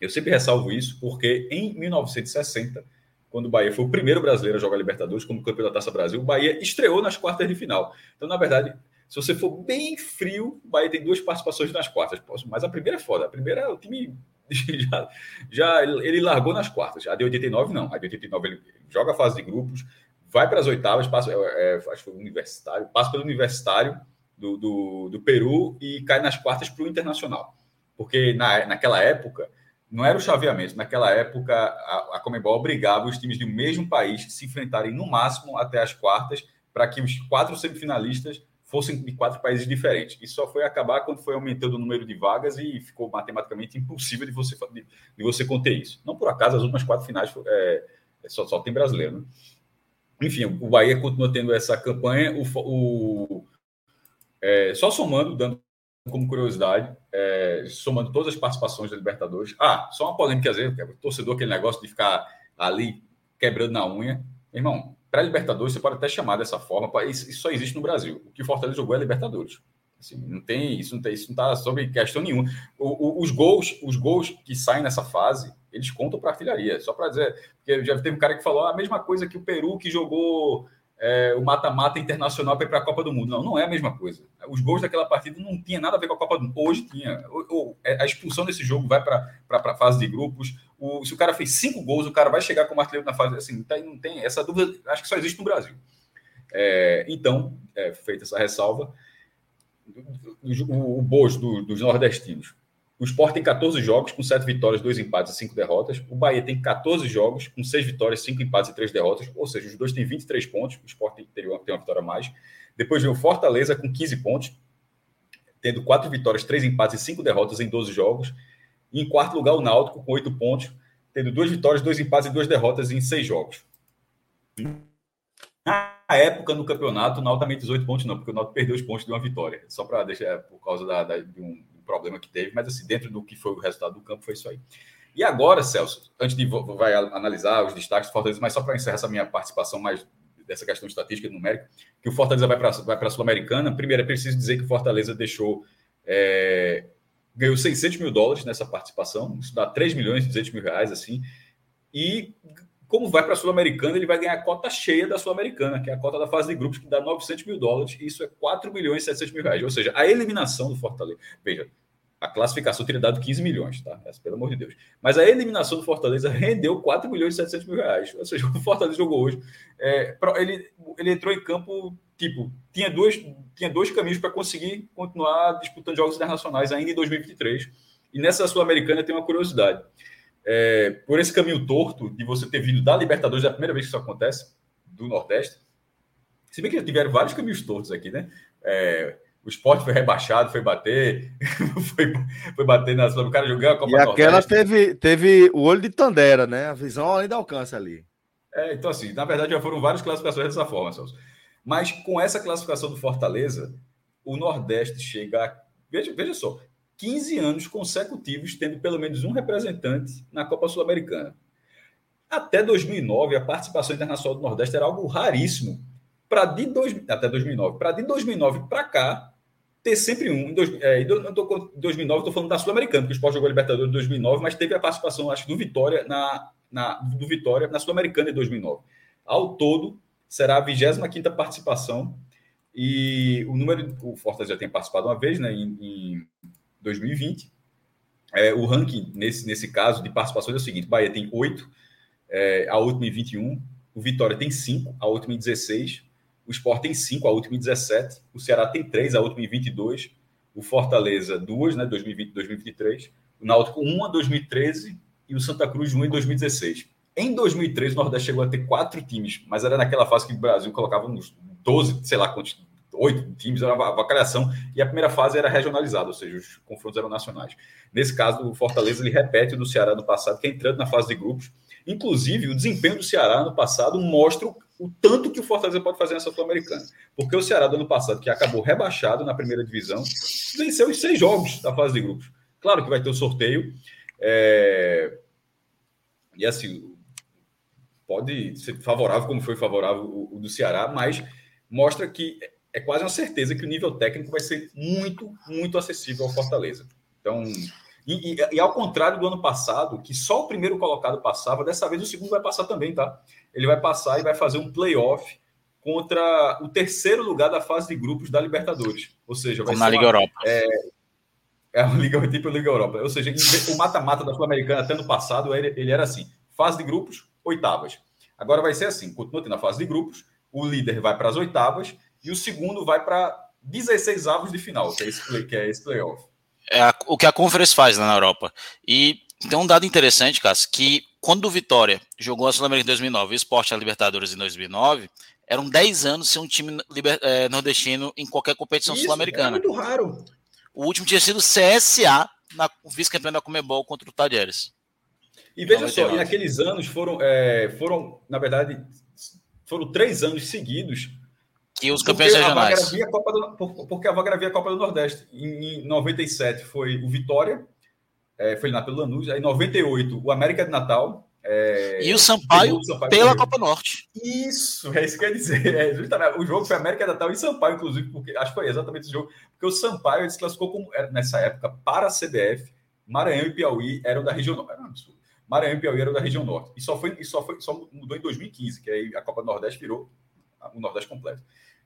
Eu sempre ressalvo isso porque em 1960, quando o Bahia foi o primeiro brasileiro a jogar Libertadores como campeão da Taça Brasil, o Bahia estreou nas quartas de final. Então, na verdade, se você for bem frio, o Bahia tem duas participações nas quartas. Mas a primeira é foda. A primeira, o time já, já ele largou nas quartas. A de 89, não. A de 89 ele joga a fase de grupos, vai para as oitavas, passa, é, é, acho que foi Universitário, passa pelo Universitário do, do, do Peru e cai nas quartas para o Internacional. Porque na, naquela época, não era o chaveamento, naquela época a, a Comebol obrigava os times do mesmo país se enfrentarem no máximo até as quartas para que os quatro semifinalistas fossem de quatro países diferentes. Isso só foi acabar quando foi aumentando o número de vagas e ficou matematicamente impossível de você, de, de você conter isso. Não por acaso, as últimas quatro finais é, só, só tem brasileiro, né? enfim, o Bahia continua tendo essa campanha. O, o é, só somando, dando como curiosidade, é, somando todas as participações da Libertadores. Ah, só uma polêmica, às vezes, torcedor, aquele negócio de ficar ali quebrando na unha. Irmão, para Libertadores, você pode até chamar dessa forma, isso, só existe no Brasil. O que Fortaleza jogou é Libertadores. Assim, não tem isso, não tem isso, não está sobre questão nenhuma. O, o, os gols, os gols que saem nessa fase, eles contam para artilharia. Só para dizer, porque já teve um cara que falou a mesma coisa que o Peru que jogou é, o mata-mata internacional para ir para a Copa do Mundo. Não, não é a mesma coisa. Os gols daquela partida não tinha nada a ver com a Copa do Mundo. Hoje tinha. É, a expulsão desse jogo vai para a fase de grupos. O, se o cara fez cinco gols, o cara vai chegar com o artilheiro na fase. Assim, tá, não tem essa dúvida. Acho que só existe no Brasil. É, então, é, feita essa ressalva, o, o bojo do, dos nordestinos. O Sport tem 14 jogos, com 7 vitórias, 2 empates e 5 derrotas. O Bahia tem 14 jogos, com 6 vitórias, 5 empates e 3 derrotas. Ou seja, os dois têm 23 pontos. O Sport tem, tem uma vitória a mais. Depois vem o Fortaleza com 15 pontos, tendo 4 vitórias, 3 empates e 5 derrotas em 12 jogos. E em quarto lugar, o Náutico com 8 pontos, tendo duas vitórias, dois empates e duas derrotas em seis jogos. Na época, no campeonato, o Náutico também 18 pontos, não, porque o Náutico perdeu os pontos de uma vitória, só para deixar por causa da, da, de um problema que teve, mas assim, dentro do que foi o resultado do campo, foi isso aí. E agora, Celso, antes de vai analisar os destaques do Fortaleza, mas só para encerrar essa minha participação mais dessa questão estatística e numérica, que o Fortaleza vai para vai a Sul-Americana. Primeiro, é preciso dizer que o Fortaleza deixou. É, ganhou 600 mil dólares nessa participação, isso dá 3 milhões e 200 mil reais, assim. E como vai para a Sul-Americana, ele vai ganhar a cota cheia da Sul-Americana, que é a cota da fase de grupos, que dá 900 mil dólares, e isso é 4 milhões e 700 mil reais. Ou seja, a eliminação do Fortaleza. Veja, a classificação teria dado 15 milhões, tá? Essa, pelo amor de Deus. Mas a eliminação do Fortaleza rendeu 4 milhões e 700 mil reais. Ou seja, o Fortaleza jogou hoje. É, ele, ele entrou em campo, tipo, tinha dois, tinha dois caminhos para conseguir continuar disputando jogos internacionais ainda em 2023. E nessa Sul-Americana tem uma curiosidade. É, por esse caminho torto de você ter vindo da Libertadores, é a primeira vez que isso acontece, do Nordeste. Se bem que já tiveram vários caminhos tortos aqui, né? É, o esporte foi rebaixado, foi bater, foi, foi bater na o cara jogando a Copa E aquela teve, teve o olho de Tandera, né? A visão ainda alcança ali. É, então, assim, na verdade já foram várias classificações dessa forma, Celso. Mas com essa classificação do Fortaleza, o Nordeste chega a. Veja, veja só, 15 anos consecutivos tendo pelo menos um representante na Copa Sul-Americana. Até 2009, a participação internacional do Nordeste era algo raríssimo. Para de dois, até 2009, para de 2009 para cá, ter sempre um. Em dois, é, eu tô, 2009, estou falando da Sul-Americana, porque o Sport jogou a Libertadores em 2009, mas teve a participação, acho, do Vitória na, na, do Vitória na Sul-Americana em 2009. Ao todo, será a 25 participação. E o número. O Fortaleza já tem participado uma vez, né, em, em 2020. É, o ranking, nesse, nesse caso, de participações é o seguinte: Bahia tem 8, é, a última em 21. O Vitória tem 5, a última em 16 o Sport tem 5, a última em 17. O Ceará tem 3, a última em 22. O Fortaleza, 2, né, 2020 2023. O Náutico, 1 a 2013. E o Santa Cruz, 1 em 2016. Em 2003, o Nordeste chegou a ter quatro times, mas era naquela fase que o Brasil colocava uns 12, sei lá quantos, oito times, era uma avacalhação, e a primeira fase era regionalizada, ou seja, os confrontos eram nacionais. Nesse caso, o Fortaleza ele repete o do Ceará no passado, que é entrando na fase de grupos. Inclusive, o desempenho do Ceará no passado mostra o tanto que o Fortaleza pode fazer nessa Sul-Americana. Porque o Ceará do ano passado, que acabou rebaixado na primeira divisão, venceu os seis jogos da fase de grupos. Claro que vai ter o sorteio. É... E assim, pode ser favorável, como foi favorável o do Ceará, mas mostra que é quase uma certeza que o nível técnico vai ser muito, muito acessível ao Fortaleza. Então, e, e, e, ao contrário do ano passado, que só o primeiro colocado passava, dessa vez o segundo vai passar também, tá? Ele vai passar e vai fazer um playoff contra o terceiro lugar da fase de grupos da Libertadores. Ou seja, vai Como na Liga uma, Europa. É, é a Liga tipo a Liga Europa. Ou seja, o mata-mata da Sul-Americana até no passado, ele, ele era assim: fase de grupos, oitavas. Agora vai ser assim: continua tendo a fase de grupos, o líder vai para as oitavas e o segundo vai para 16 avos de final, que é esse, que é esse playoff é a, o que a Conference faz lá na Europa. E tem um dado interessante, Cássio, que quando o Vitória jogou a Sul-Americana em 2009 e o Sport a Libertadores em 2009, eram 10 anos sem um time liber, é, nordestino em qualquer competição sul-americana. É muito raro. O último tinha sido CSA, na vice-campeão da Comebol contra o Talheres. E veja só, e naqueles anos foram, é, foram, na verdade, foram três anos seguidos e os campeões porque regionais. A vaga do, porque a vaga era via Copa do Nordeste. Em, em 97 foi o Vitória, é, foi na pelo Lanús. Aí em 98 o América de Natal. É, e o Sampaio, o Sampaio pela Copa Norte. Isso, é isso que eu ia dizer. É, justamente, o jogo foi América de Natal e Sampaio, inclusive, porque acho que foi exatamente esse jogo. Porque o Sampaio ele se classificou como, nessa época para a CBF. Maranhão e Piauí eram da região norte. Era um absurdo. Maranhão e Piauí eram da região norte. E só foi, e só foi, só mudou em 2015, que aí a Copa do Nordeste virou o Nordeste completo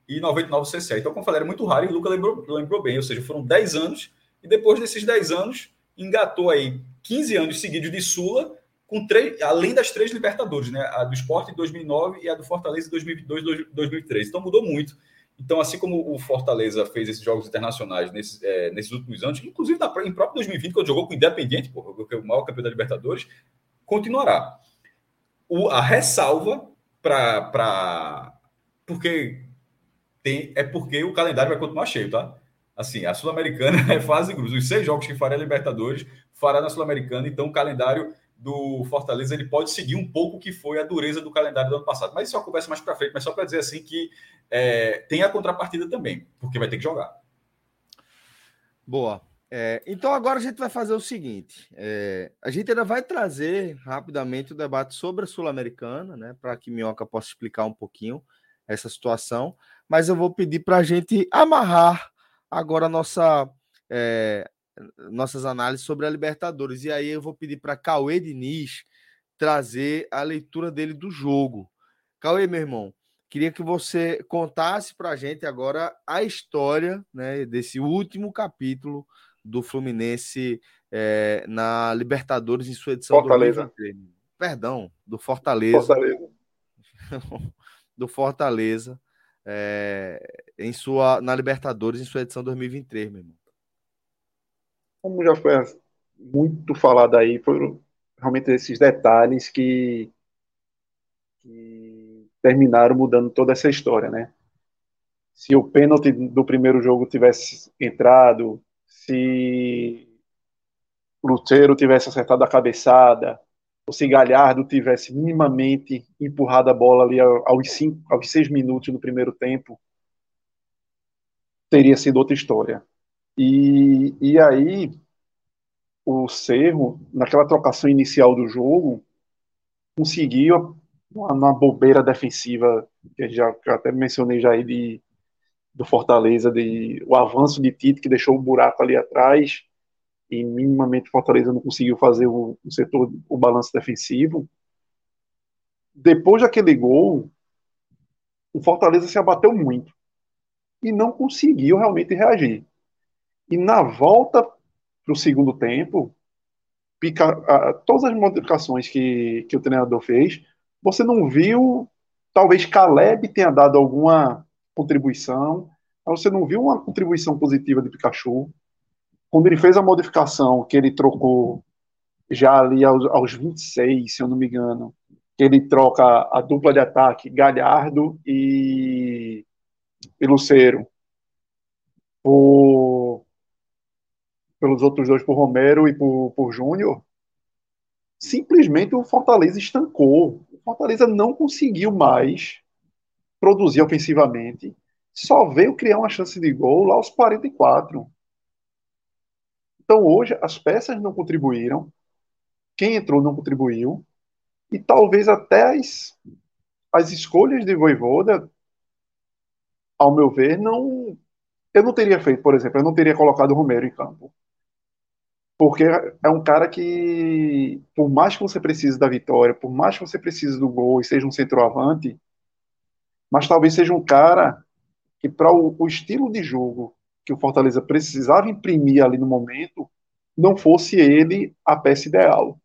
e 99 CCA. Então, como eu falei, era muito raro e o Luca lembrou, lembrou bem, ou seja, foram 10 anos e depois desses 10 anos engatou aí 15 anos seguidos de Sula, com três, além das três Libertadores, né? A do Esporte em 2009 e a do Fortaleza em 2022, 2003. Então mudou muito. Então, assim como o Fortaleza fez esses jogos internacionais nesses, é, nesses últimos anos, inclusive na, em próprio 2020, quando jogou com o Independiente, é o maior campeão da Libertadores, continuará. O, a ressalva para. Porque tem, é porque o calendário vai continuar cheio, tá? Assim, a Sul-Americana é fase de grupos. Os seis jogos que fará a Libertadores fará na Sul-Americana, então o calendário do Fortaleza ele pode seguir um pouco o que foi a dureza do calendário do ano passado. Mas isso é uma conversa mais para frente, mas só para dizer assim que é, tem a contrapartida também, porque vai ter que jogar. Boa. É, então agora a gente vai fazer o seguinte: é, a gente ainda vai trazer rapidamente o debate sobre a Sul-Americana, né? Para que Minhoca possa explicar um pouquinho essa situação, mas eu vou pedir para a gente amarrar agora a nossa, é, nossas análises sobre a Libertadores. E aí eu vou pedir para Cauê Diniz trazer a leitura dele do jogo. Cauê, meu irmão, queria que você contasse para a gente agora a história né, desse último capítulo do Fluminense é, na Libertadores em sua edição Fortaleza. 2023. Perdão, do Fortaleza. Fortaleza. do Fortaleza é, em sua na Libertadores em sua edição 2023, meu irmão. Como já foi muito falado aí, foram realmente esses detalhes que, que terminaram mudando toda essa história, né? Se o pênalti do primeiro jogo tivesse entrado, se Luteiro tivesse acertado a cabeçada, ou se Galhardo tivesse minimamente empurrado a bola ali aos, cinco, aos seis minutos no primeiro tempo, teria sido outra história. E, e aí, o Cerro, naquela trocação inicial do jogo, conseguiu, uma bobeira defensiva, que já que até mencionei já aí, de, do Fortaleza, de, o avanço de Tite, que deixou o um buraco ali atrás, e minimamente Fortaleza não conseguiu fazer o, o setor, o balanço defensivo. Depois daquele gol, o Fortaleza se abateu muito e não conseguiu realmente reagir. E na volta para o segundo tempo, pica, a, todas as modificações que, que o treinador fez, você não viu, talvez Caleb tenha dado alguma contribuição, mas você não viu uma contribuição positiva de Pikachu, quando ele fez a modificação, que ele trocou já ali aos, aos 26, se eu não me engano, ele troca a dupla de ataque, Galhardo e, e Luceiro, por, pelos outros dois, por Romero e por, por Júnior, simplesmente o Fortaleza estancou. O Fortaleza não conseguiu mais produzir ofensivamente, só veio criar uma chance de gol lá aos 44. Então, hoje, as peças não contribuíram, quem entrou não contribuiu, e talvez até as, as escolhas de Voivoda, ao meu ver, não. Eu não teria feito, por exemplo, eu não teria colocado o Romero em campo. Porque é um cara que, por mais que você precise da vitória, por mais que você precise do gol e seja um centroavante, mas talvez seja um cara que, para o, o estilo de jogo que o Fortaleza precisava imprimir ali no momento, não fosse ele a peça ideal.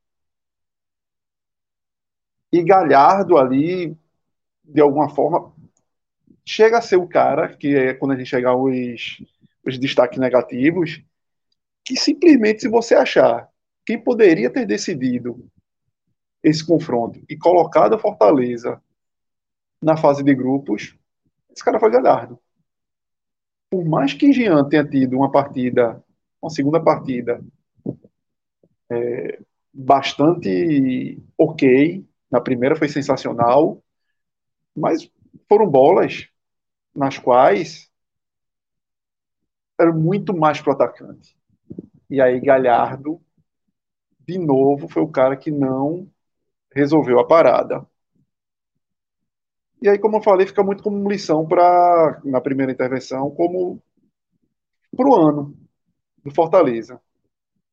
E Galhardo ali, de alguma forma, chega a ser o cara, que é quando a gente chegar os, os destaques negativos, que simplesmente, se você achar quem poderia ter decidido esse confronto e colocado a Fortaleza na fase de grupos, esse cara foi Galhardo por mais que Jean tenha tido uma partida, uma segunda partida é, bastante ok, na primeira foi sensacional, mas foram bolas nas quais era muito mais para o atacante. E aí Galhardo, de novo, foi o cara que não resolveu a parada. E aí, como eu falei, fica muito como lição para, na primeira intervenção, como para o ano do Fortaleza.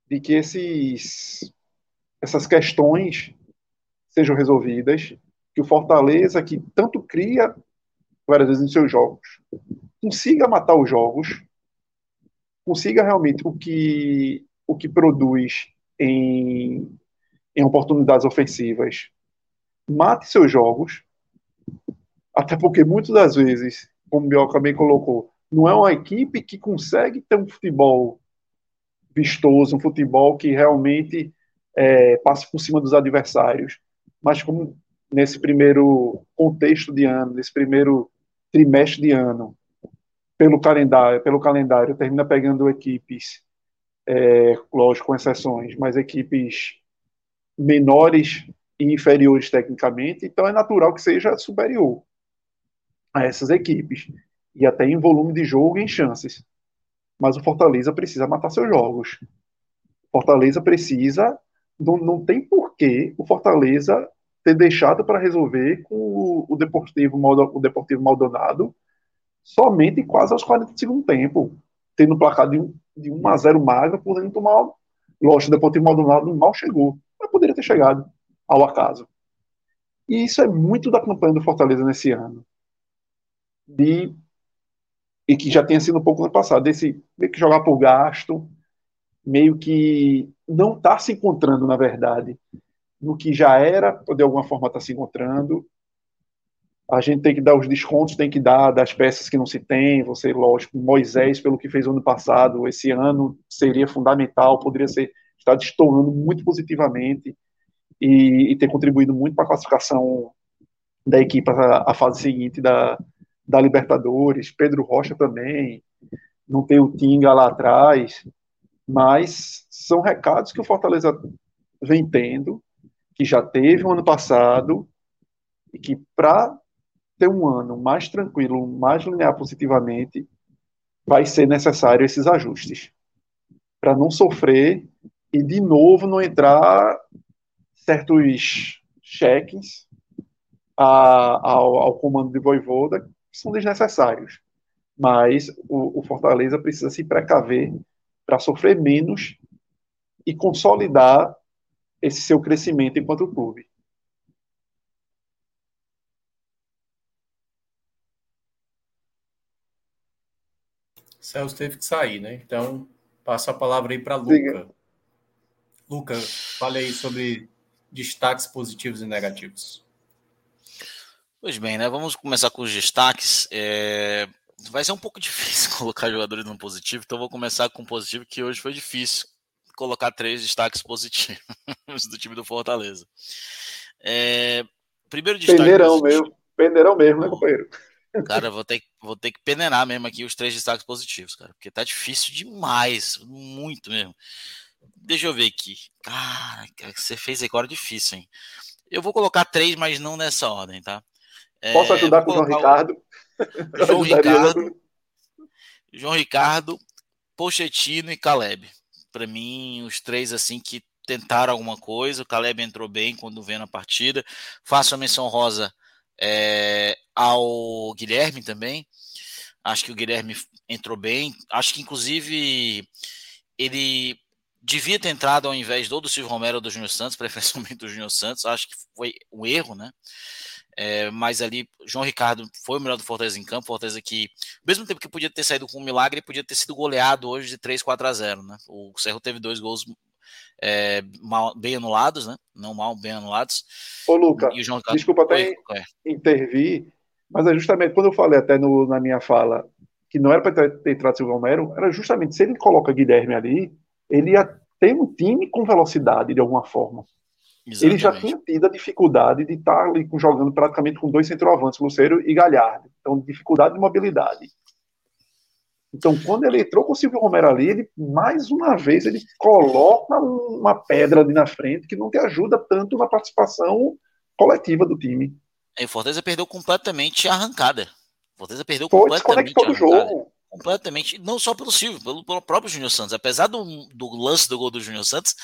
De que esses, essas questões sejam resolvidas, que o Fortaleza, que tanto cria várias vezes em seus jogos, consiga matar os jogos, consiga realmente o que, o que produz em, em oportunidades ofensivas, mate seus jogos até porque muitas das vezes, como o Bioca bem colocou, não é uma equipe que consegue ter um futebol vistoso, um futebol que realmente é, passe por cima dos adversários. Mas como nesse primeiro contexto de ano, nesse primeiro trimestre de ano, pelo calendário, pelo calendário termina pegando equipes, é, lógico, com exceções, mas equipes menores e inferiores tecnicamente, então é natural que seja superior a essas equipes, e até em volume de jogo e em chances. Mas o Fortaleza precisa matar seus jogos. Fortaleza precisa. Não, não tem porquê o Fortaleza ter deixado para resolver com o, o, Deportivo, o Deportivo Maldonado somente quase aos 40 do segundo tempo, tendo placado de, de 1 a 0 magro, podendo tomar. Lógico, o Deportivo Maldonado mal chegou, mas poderia ter chegado ao acaso. E isso é muito da campanha do Fortaleza nesse ano. De, e que já tinha sido um pouco no passado, desse meio que jogar por gasto, meio que não está se encontrando, na verdade, no que já era, ou de alguma forma está se encontrando. A gente tem que dar os descontos, tem que dar das peças que não se tem. Você, lógico, Moisés, pelo que fez ano passado, esse ano seria fundamental, poderia ser estar destoando muito positivamente e, e ter contribuído muito para a classificação da equipe à fase seguinte da, da Libertadores. Pedro Rocha também, não tem o Tinga lá atrás, mas são recados que o Fortaleza vem tendo, que já teve o ano passado, e que para ter um ano mais tranquilo, mais linear positivamente, vai ser necessário esses ajustes. Para não sofrer e, de novo, não entrar certos cheques ao, ao, comando de Voivoda são desnecessários. Mas o, o Fortaleza precisa se precaver para sofrer menos e consolidar esse seu crescimento enquanto clube. Celso teve que sair, né? Então, passa a palavra aí para Luca. Luca, fale aí sobre destaques positivos e negativos. Pois bem, né? Vamos começar com os destaques. É... Vai ser um pouco difícil colocar jogadores no positivo, então vou começar com o positivo, que hoje foi difícil colocar três destaques positivos do time do Fortaleza. É... Primeiro destaque. Peneirão mesmo. Peneirão mesmo, né, companheiro? Cara, vou ter, vou ter que peneirar mesmo aqui os três destaques positivos, cara, porque tá difícil demais, muito mesmo. Deixa eu ver aqui. Cara, você fez agora difícil, hein? Eu vou colocar três, mas não nessa ordem, tá? É, Posso ajudar com o João Ricardo? O... João Ricardo, João Ricardo, Pochettino e Caleb. Para mim, os três assim que tentaram alguma coisa. O Caleb entrou bem quando vendo a partida. Faço a menção rosa é, ao Guilherme também. Acho que o Guilherme entrou bem. Acho que, inclusive, ele devia ter entrado ao invés do, do Silvio Romero ou do Júnior Santos, preferencialmente do Júnior Santos. Acho que foi um erro, né? É, mas ali, João Ricardo foi o melhor do Fortaleza em campo. Fortaleza que, mesmo tempo que podia ter saído com um milagre, podia ter sido goleado hoje de 3, 4 a 0. Né? O Cerro teve dois gols é, mal, bem anulados, né? Não mal, bem anulados. Ô, Luca, Ricardo... desculpa até Oi, intervir, mas é justamente quando eu falei até no, na minha fala que não era para ter, ter entrado Silvio Romero, era justamente se ele coloca Guilherme ali, ele ia ter um time com velocidade de alguma forma. Exatamente. Ele já tinha tido a dificuldade de estar ali jogando praticamente com dois centroavantes, Luceiro e Galhardo. Então, dificuldade de mobilidade. Então, quando ele entrou com o Silvio Romero ali, ele, mais uma vez, ele coloca uma pedra ali na frente que não te ajuda tanto na participação coletiva do time. E o Fortaleza perdeu completamente a arrancada. O Fortaleza perdeu Foi, completamente a arrancada. Jogo. Completamente, não só pelo Silvio, pelo, pelo próprio Júnior Santos. Apesar do, do lance do gol do Júnior Santos,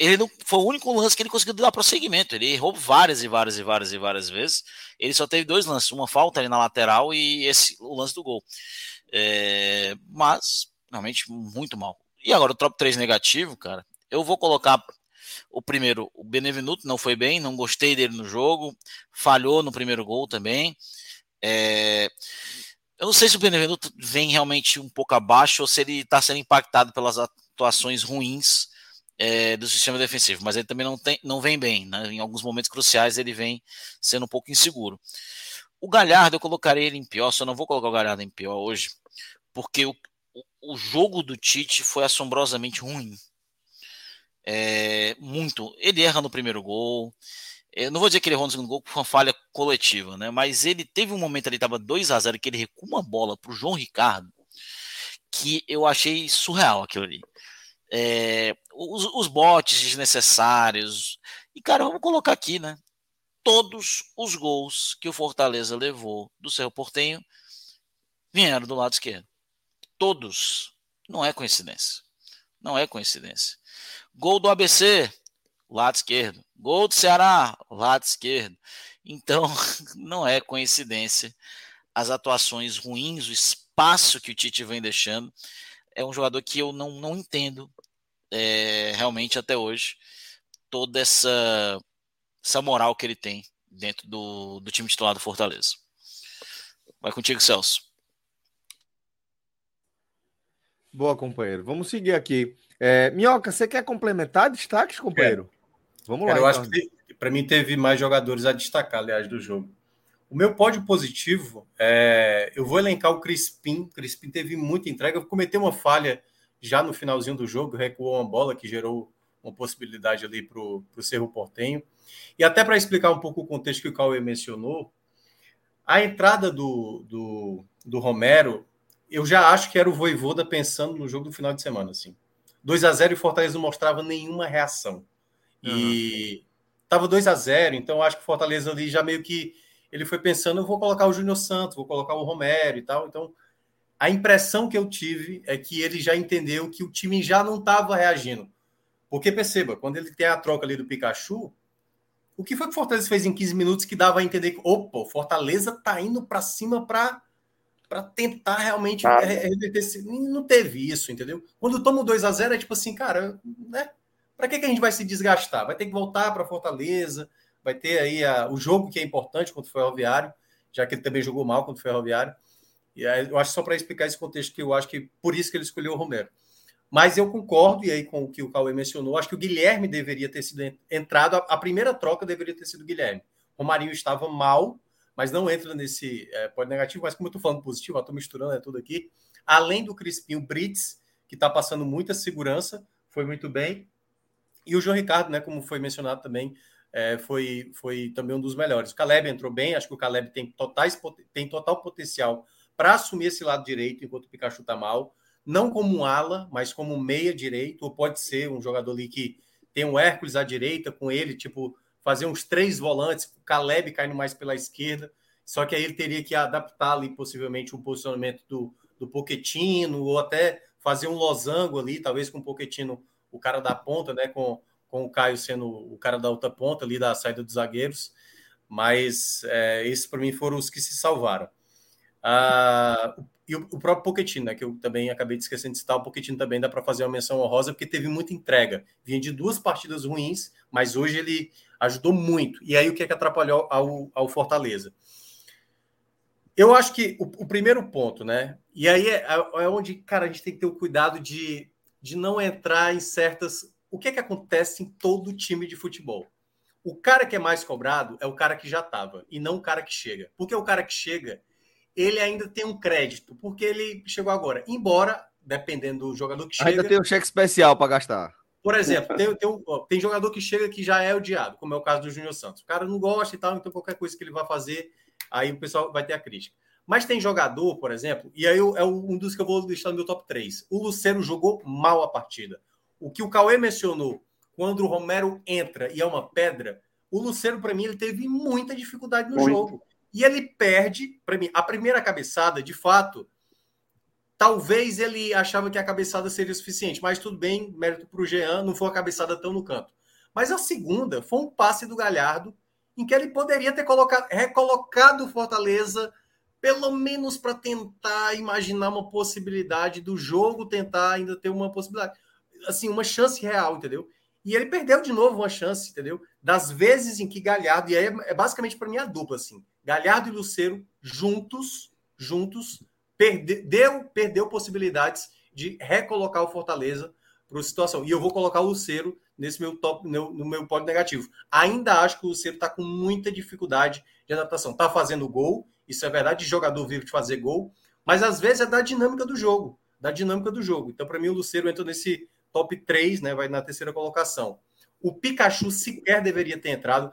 ele não foi o único lance que ele conseguiu dar prosseguimento. Ele errou várias e várias e várias e várias vezes. Ele só teve dois lances, uma falta ali na lateral e esse o lance do gol. É, mas realmente muito mal. E agora o top 3 negativo, cara. Eu vou colocar o primeiro, o Benevenuto não foi bem, não gostei dele no jogo, falhou no primeiro gol também. É, eu não sei se o Benevenuto vem realmente um pouco abaixo ou se ele está sendo impactado pelas atuações ruins é, do sistema defensivo, mas ele também não, tem, não vem bem. Né? Em alguns momentos cruciais ele vem sendo um pouco inseguro. O Galhardo eu colocarei ele em pior, só não vou colocar o Galhardo em pior hoje, porque o, o jogo do Tite foi assombrosamente ruim. É, muito. Ele erra no primeiro gol. Eu não vou dizer que ele errou no segundo gol por uma falha coletiva, né? Mas ele teve um momento ali, estava 2 a 0 que ele recua uma bola para o João Ricardo, que eu achei surreal aquilo ali é, os, os botes desnecessários. E, cara, vamos colocar aqui, né? Todos os gols que o Fortaleza levou do Cerro Portenho vieram do lado esquerdo. Todos. Não é coincidência. Não é coincidência. Gol do ABC, lado esquerdo. Gol do Ceará, lado esquerdo. Então, não é coincidência as atuações ruins, o espaço que o Tite vem deixando. É um jogador que eu não, não entendo é, realmente até hoje toda essa, essa moral que ele tem dentro do, do time titular do Fortaleza. Vai contigo, Celso. Boa, companheiro. Vamos seguir aqui. É, Minhoca, você quer complementar destaques, companheiro? Vamos lá. eu então. acho que para mim teve mais jogadores a destacar, aliás, do jogo. O meu pódio positivo, é, eu vou elencar o Crispim. O Crispim teve muita entrega, cometeu uma falha já no finalzinho do jogo, recuou uma bola que gerou uma possibilidade ali para o Cerro Portenho. E até para explicar um pouco o contexto que o Cauê mencionou, a entrada do, do, do Romero, eu já acho que era o Voivoda pensando no jogo do final de semana. Assim. 2 a 0 e o Fortaleza não mostrava nenhuma reação. E estava 2 a 0 então acho que o Fortaleza ali já meio que ele foi pensando, eu vou colocar o Júnior Santos, vou colocar o Romero e tal. Então, a impressão que eu tive é que ele já entendeu que o time já não estava reagindo. Porque perceba, quando ele tem a troca ali do Pikachu, o que foi que o Fortaleza fez em 15 minutos que dava a entender que, opa, o Fortaleza tá indo para cima para para tentar realmente ah. Não teve isso, entendeu? Quando toma o 2 a 0 é tipo assim, cara, né? Para que, que a gente vai se desgastar? Vai ter que voltar para Fortaleza, vai ter aí a, o jogo que é importante contra o Ferroviário, já que ele também jogou mal contra o Ferroviário. E aí, eu acho só para explicar esse contexto que eu acho que por isso que ele escolheu o Romero. Mas eu concordo, e aí com o que o Cauê mencionou, acho que o Guilherme deveria ter sido entrado, a, primeira troca deveria ter sido o Guilherme. O Marinho estava mal, mas não entra nesse é, pode negativo, mas como eu estou falando positivo, estou misturando é tudo aqui. Além do Crispim, Brits, que está passando muita segurança, foi muito bem. E o João Ricardo, né, como foi mencionado também, é, foi, foi também um dos melhores. O Caleb entrou bem, acho que o Caleb tem, totais, tem total potencial para assumir esse lado direito, enquanto o Pikachu está mal não como um ala, mas como um meia direito, ou pode ser um jogador ali que tem um Hércules à direita, com ele, tipo, fazer uns três volantes, o Caleb caindo mais pela esquerda, só que aí ele teria que adaptar ali possivelmente um posicionamento do, do Poquetino, ou até fazer um losango ali, talvez com o Poquetino, o cara da ponta, né, com, com o Caio sendo o cara da outra ponta ali da saída dos zagueiros, mas é, esses para mim foram os que se salvaram. Ah, e o, o próprio Pochettino, né, que eu também acabei de esquecer de citar, o Pochettino também dá para fazer uma menção honrosa, porque teve muita entrega. Vinha de duas partidas ruins, mas hoje ele ajudou muito. E aí o que é que atrapalhou ao, ao Fortaleza? Eu acho que o, o primeiro ponto, né? E aí é, é, onde, cara, a gente tem que ter o cuidado de, de não entrar em certas. O que é que acontece em todo time de futebol? O cara que é mais cobrado é o cara que já estava, e não o cara que chega. Porque o cara que chega, ele ainda tem um crédito, porque ele chegou agora. Embora, dependendo do jogador que chega. Ainda tem um cheque especial para gastar. Por exemplo, tem, tem, um, tem, jogador que chega que já é odiado, como é o caso do Júnior Santos. O cara não gosta e tal, então qualquer coisa que ele vai fazer, aí o pessoal vai ter a crítica. Mas tem jogador, por exemplo, e aí é um dos que eu vou listar no meu top 3. O Lucero jogou mal a partida. O que o Cauê mencionou, quando o Romero entra e é uma pedra, o Lucero, para mim, ele teve muita dificuldade no Muito. jogo. E ele perde, para mim, a primeira cabeçada, de fato, talvez ele achava que a cabeçada seria suficiente, mas tudo bem, mérito para o Jean, não foi uma cabeçada tão no canto. Mas a segunda foi um passe do Galhardo, em que ele poderia ter colocado, recolocado o Fortaleza, pelo menos para tentar imaginar uma possibilidade do jogo, tentar ainda ter uma possibilidade. Assim, uma chance real, entendeu? E ele perdeu de novo uma chance, entendeu? Das vezes em que Galhardo, e aí é, é basicamente para mim a dupla, assim. Galhardo e Luceiro juntos, juntos, perdeu, perdeu possibilidades de recolocar o Fortaleza para situação. E eu vou colocar o Luceiro nesse meu top, no, no meu pódio negativo. Ainda acho que o Luceiro está com muita dificuldade de adaptação. Está fazendo gol, isso é verdade, jogador vivo de fazer gol, mas às vezes é da dinâmica do jogo, da dinâmica do jogo. Então, para mim, o Luceiro entra nesse top 3, né? Vai na terceira colocação. O Pikachu sequer deveria ter entrado.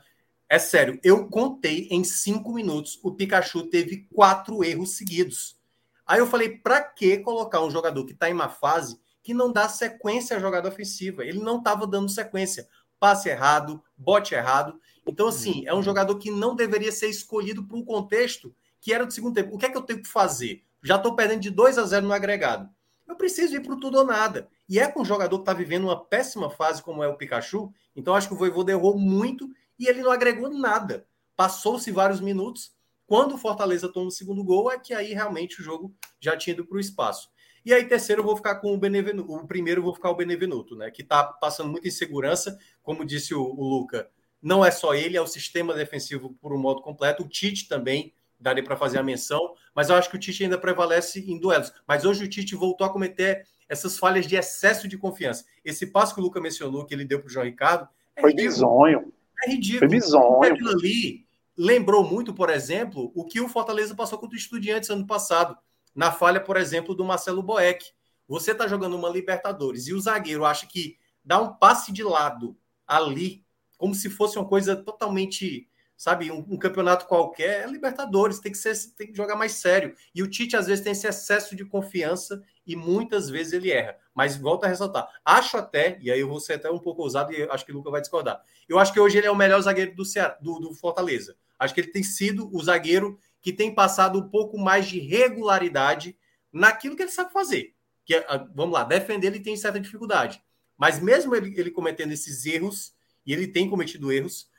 É sério, eu contei em cinco minutos. O Pikachu teve quatro erros seguidos. Aí eu falei, para que colocar um jogador que está em uma fase que não dá sequência à jogada ofensiva? Ele não estava dando sequência. passe errado, bote errado. Então, assim, é um jogador que não deveria ser escolhido para um contexto que era do segundo tempo. O que é que eu tenho que fazer? Já estou perdendo de 2 a 0 no agregado. Eu preciso ir para o tudo ou nada. E é com um jogador que está vivendo uma péssima fase, como é o Pikachu. Então, acho que o Voivoda errou muito e ele não agregou nada. Passou-se vários minutos. Quando o Fortaleza toma o segundo gol, é que aí realmente o jogo já tinha ido para o espaço. E aí, terceiro, eu vou ficar com o Benevenuto. O primeiro, eu vou ficar o Benevenuto, né? Que está passando muita insegurança. Como disse o, o Luca, não é só ele, é o sistema defensivo por um modo completo. O Tite também daria para fazer a menção, mas eu acho que o Tite ainda prevalece em duelos. Mas hoje o Tite voltou a cometer essas falhas de excesso de confiança. Esse passo que o Luca mencionou, que ele deu para o João Ricardo, é foi ridículo. bizonho. É ridículo. Foi bizonho. Aquilo ali lembrou muito, por exemplo, o que o Fortaleza passou contra o Estudiantes ano passado, na falha, por exemplo, do Marcelo Boeck. Você está jogando uma Libertadores e o zagueiro acha que dá um passe de lado ali, como se fosse uma coisa totalmente sabe, um, um, campeonato qualquer, é Libertadores, tem que, ser, tem que jogar mais sério. E o Tite, às vezes, tem esse excesso de confiança e muitas vezes ele erra. Mas volta a ressaltar. Acho até, e aí eu vou ser até um pouco ousado e acho que o Luca vai discordar. Eu acho que hoje ele é o melhor zagueiro do, Ceará, do, do Fortaleza. Acho que ele tem sido o zagueiro que tem passado um pouco mais de regularidade naquilo que ele sabe fazer. Que é, ah, vamos lá, defender ele tem certa dificuldade. Mas mesmo ele, ele cometendo esses erros, e ele tem cometido erros,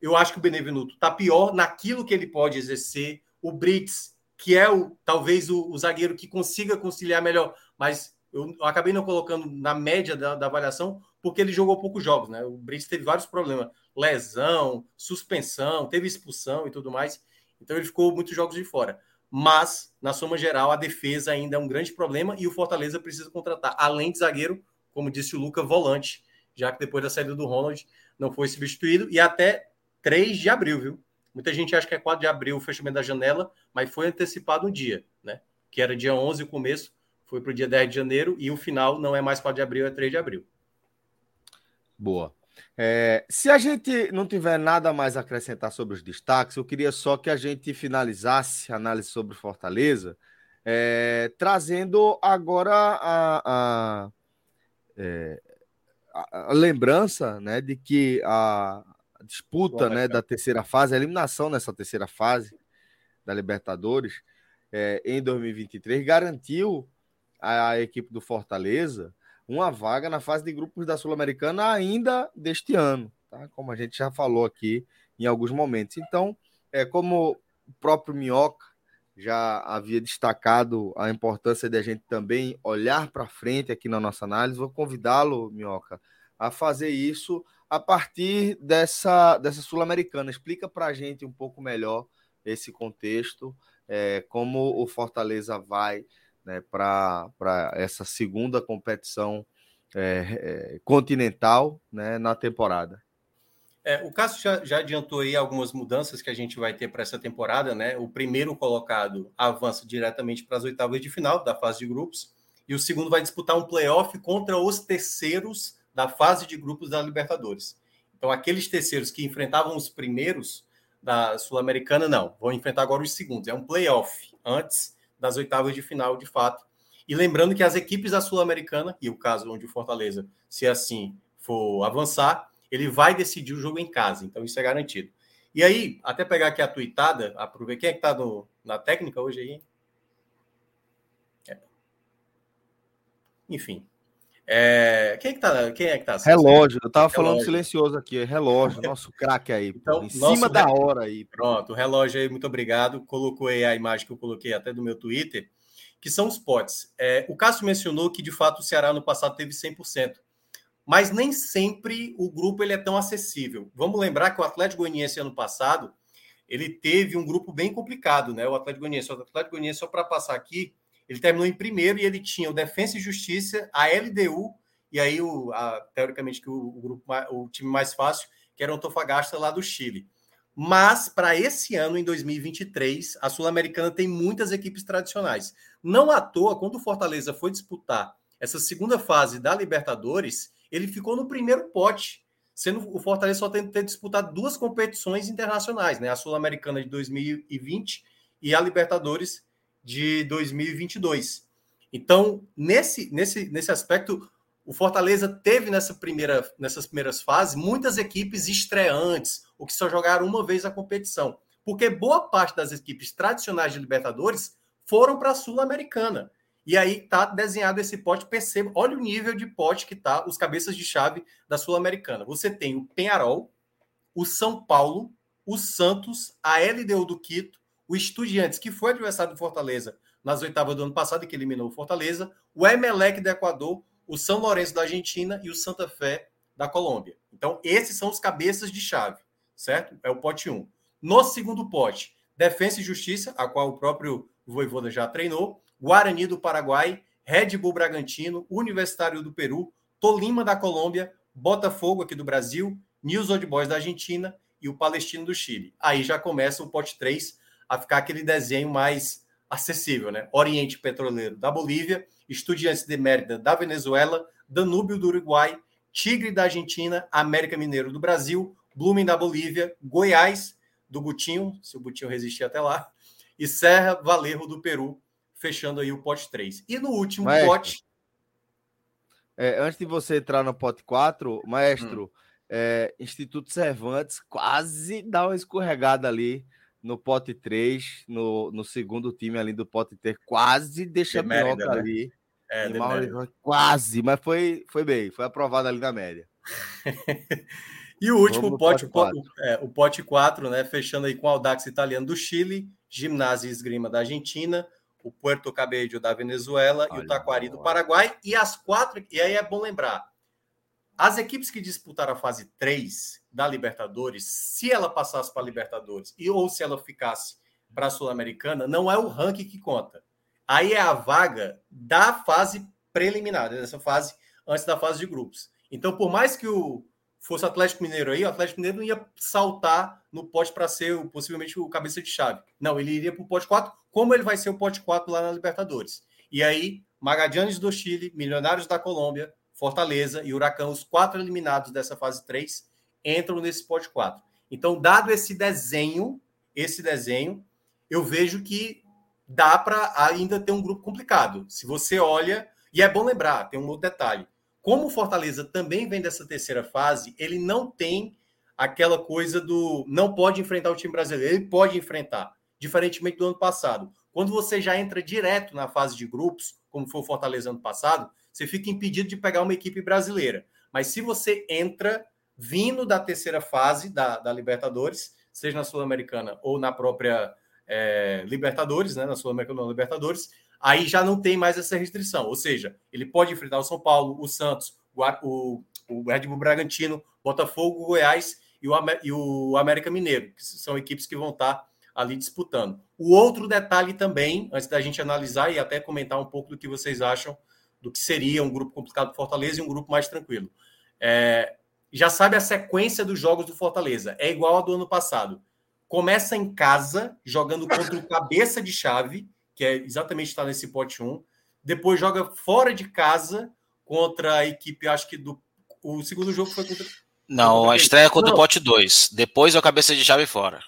eu acho que o Benevenuto está pior naquilo que ele pode exercer. O Brits, que é o talvez o, o zagueiro que consiga conciliar melhor, mas eu, acabei não colocando na média da, da, avaliação porque ele jogou poucos jogos, né? O Brits teve vários problemas, lesão, suspensão, teve expulsão e tudo mais. Então ele ficou muitos jogos de fora. Mas, na soma geral, a defesa ainda é um grande problema e o Fortaleza precisa contratar, além de zagueiro, como disse o Luca, volante, já que depois da saída do Ronald não foi substituído e até 3 de abril, viu? Muita gente acha que é 4 de abril o fechamento da janela, mas foi antecipado um dia, né? Que era dia 11 o começo, foi para o dia 10 de janeiro e o final não é mais 4 de abril, é 3 de abril. Boa. É, se a gente não tiver nada mais a acrescentar sobre os destaques, eu queria só que a gente finalizasse a análise sobre Fortaleza, é, trazendo agora a, a, é, a, a, lembrança né, de que a, disputa né, da terceira fase, a eliminação nessa terceira fase da Libertadores é, em 2023 garantiu à equipe do Fortaleza uma vaga na fase de grupos da Sul-Americana ainda deste ano, tá? como a gente já falou aqui em alguns momentos. Então, é como o próprio Minhoca já havia destacado a importância de a gente também olhar para frente aqui na nossa análise, vou convidá-lo, Minhoca, a fazer isso a partir dessa, dessa Sul-Americana. Explica para a gente um pouco melhor esse contexto, é, como o Fortaleza vai né, para essa segunda competição é, é, continental né, na temporada. É, o Cássio já, já, adiantou aí algumas mudanças que a gente vai ter para essa temporada, né? O primeiro colocado avança diretamente para as oitavas de final da fase de grupos, e o segundo vai disputar um playoff contra os terceiros da fase de grupos da Libertadores. Então, aqueles terceiros que enfrentavam os primeiros da Sul-Americana, não, vão enfrentar agora os segundos. É um playoff antes das oitavas de final, de fato. E lembrando que as equipes da Sul-Americana, e o caso onde o Fortaleza, se assim for avançar, ele vai decidir o jogo em casa. Então, isso é garantido. E aí, até pegar aqui a tuitada, aproveitar. Quem é que está na técnica hoje aí? É. Enfim, é... Quem, é que tá, quem é que tá? Relógio, eu tava relógio. falando silencioso aqui, relógio, nosso craque aí, então, em cima da hora aí. Pronto, o relógio aí, muito obrigado. Colocou aí a imagem que eu coloquei até do meu Twitter, que são os potes. É, o Cássio mencionou que de fato o Ceará no passado teve 100%, mas nem sempre o grupo ele é tão acessível. Vamos lembrar que o Atlético Goianiense ano passado ele teve um grupo bem complicado, né? O Atlético Goianiense, o Atlético Goianiense só para passar aqui ele terminou em primeiro e ele tinha o Defensa e Justiça, a LDU, e aí, o, a, teoricamente, que o, o, grupo, o time mais fácil, que era o Antofagasta lá do Chile. Mas, para esse ano, em 2023, a Sul-Americana tem muitas equipes tradicionais. Não à toa, quando o Fortaleza foi disputar essa segunda fase da Libertadores, ele ficou no primeiro pote, sendo o Fortaleza só tem ter disputado duas competições internacionais, né? A Sul-Americana de 2020 e a Libertadores de 2022. Então, nesse, nesse, nesse aspecto, o Fortaleza teve nessa primeira, nessas primeiras fases muitas equipes estreantes, ou que só jogaram uma vez a competição. Porque boa parte das equipes tradicionais de Libertadores foram para a Sul-Americana. E aí tá desenhado esse pote, perceba, olha o nível de pote que tá os cabeças de chave da Sul-Americana. Você tem o Penharol, o São Paulo, o Santos, a LDU do Quito, o Estudiantes, que foi adversário do Fortaleza nas oitavas do ano passado que eliminou o Fortaleza, o Emelec do Equador, o São Lourenço da Argentina e o Santa Fé da Colômbia. Então, esses são os cabeças de chave, certo? É o pote 1. No segundo pote, Defesa e Justiça, a qual o próprio Voivoda já treinou, Guarani do Paraguai, Red Bull Bragantino, Universitário do Peru, Tolima da Colômbia, Botafogo aqui do Brasil, News Old Boys da Argentina e o Palestino do Chile. Aí já começa o pote 3 a ficar aquele desenho mais acessível, né? Oriente Petroleiro da Bolívia, Estudiantes de Mérida da Venezuela, Danúbio do Uruguai, Tigre da Argentina, América Mineiro do Brasil, Blumen da Bolívia, Goiás do Butinho, se o Butinho resistir até lá, e Serra Valerro do Peru, fechando aí o pote 3. E no último maestro, pote. É, antes de você entrar no pote 4, maestro, hum. é, Instituto Cervantes quase dá uma escorregada ali no pote 3, no, no segundo time ali do pote 3, quase deixa a minhoca né? ali. É, quase, mas foi, foi bem, foi aprovado ali na média. e o último pote, pote 4. É, o pote 4, né? Fechando aí com o Audax italiano do Chile, Ginásio e Esgrima da Argentina, o Puerto Cabello da Venezuela Olha, e o Taquari do Paraguai. E as quatro, e aí é bom lembrar, as equipes que disputaram a fase 3 da Libertadores, se ela passasse para a Libertadores e ou se ela ficasse para a Sul-Americana, não é o ranking que conta. Aí é a vaga da fase preliminar, dessa fase antes da fase de grupos. Então, por mais que o fosse Atlético Mineiro aí, o Atlético Mineiro não ia saltar no pote para ser possivelmente o cabeça de chave. Não, ele iria para o pote 4, como ele vai ser o pote 4 lá na Libertadores. E aí, Magadianes do Chile, Milionários da Colômbia, Fortaleza e Huracão, os quatro eliminados dessa fase 3, entram nesse pote 4. Então, dado esse desenho, esse desenho, eu vejo que dá para ainda ter um grupo complicado. Se você olha, e é bom lembrar, tem um outro detalhe. Como o Fortaleza também vem dessa terceira fase, ele não tem aquela coisa do não pode enfrentar o time brasileiro, ele pode enfrentar, diferentemente do ano passado. Quando você já entra direto na fase de grupos, como foi o Fortaleza ano passado, você fica impedido de pegar uma equipe brasileira. Mas se você entra vindo da terceira fase da, da Libertadores, seja na Sul-Americana ou na própria é, Libertadores, né, na Sul-Americana ou Libertadores, aí já não tem mais essa restrição. Ou seja, ele pode enfrentar o São Paulo, o Santos, o, o Red Bull Bragantino, Botafogo, Goiás e o, e o América Mineiro, que são equipes que vão estar ali disputando. O outro detalhe também, antes da gente analisar e até comentar um pouco do que vocês acham do que seria um grupo complicado do Fortaleza e um grupo mais tranquilo. É, já sabe a sequência dos jogos do Fortaleza. É igual ao do ano passado. Começa em casa, jogando contra o cabeça de chave, que é exatamente está nesse pote 1. Depois joga fora de casa contra a equipe, acho que do. O segundo jogo foi contra. Não, a estreia é contra Não. o pote 2. Depois é o cabeça de chave fora.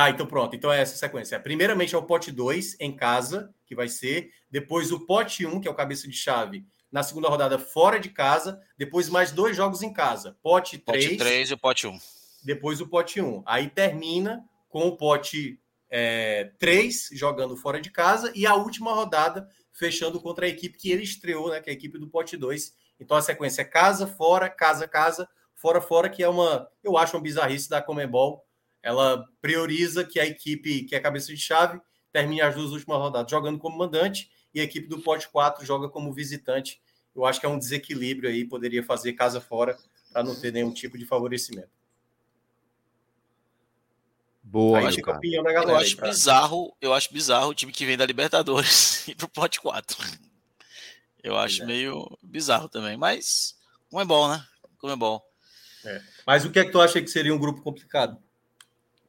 Ah, então pronto. Então é essa sequência. Primeiramente é o pote 2 em casa, que vai ser. Depois o pote 1, um, que é o cabeça de chave, na segunda rodada fora de casa. Depois mais dois jogos em casa. Pote 3. Pote 3 e o pote 1. Um. Depois o pote 1. Um. Aí termina com o pote é, 3 jogando fora de casa. E a última rodada fechando contra a equipe que ele estreou, né? Que é a equipe do pote 2. Então a sequência é casa, fora, casa, casa, fora, fora, que é uma. Eu acho uma bizarrice da Comebol ela prioriza que a equipe que é cabeça de chave termine as duas últimas rodadas jogando como mandante e a equipe do pote 4 joga como visitante. Eu acho que é um desequilíbrio aí, poderia fazer casa fora para não ter nenhum tipo de favorecimento. Boa, aí, eu acho pra... bizarro, eu acho bizarro o time que vem da Libertadores ir pro pote 4. Eu acho é. meio bizarro também, mas como é bom, né? Como é bom. É. Mas o que é que tu acha que seria um grupo complicado?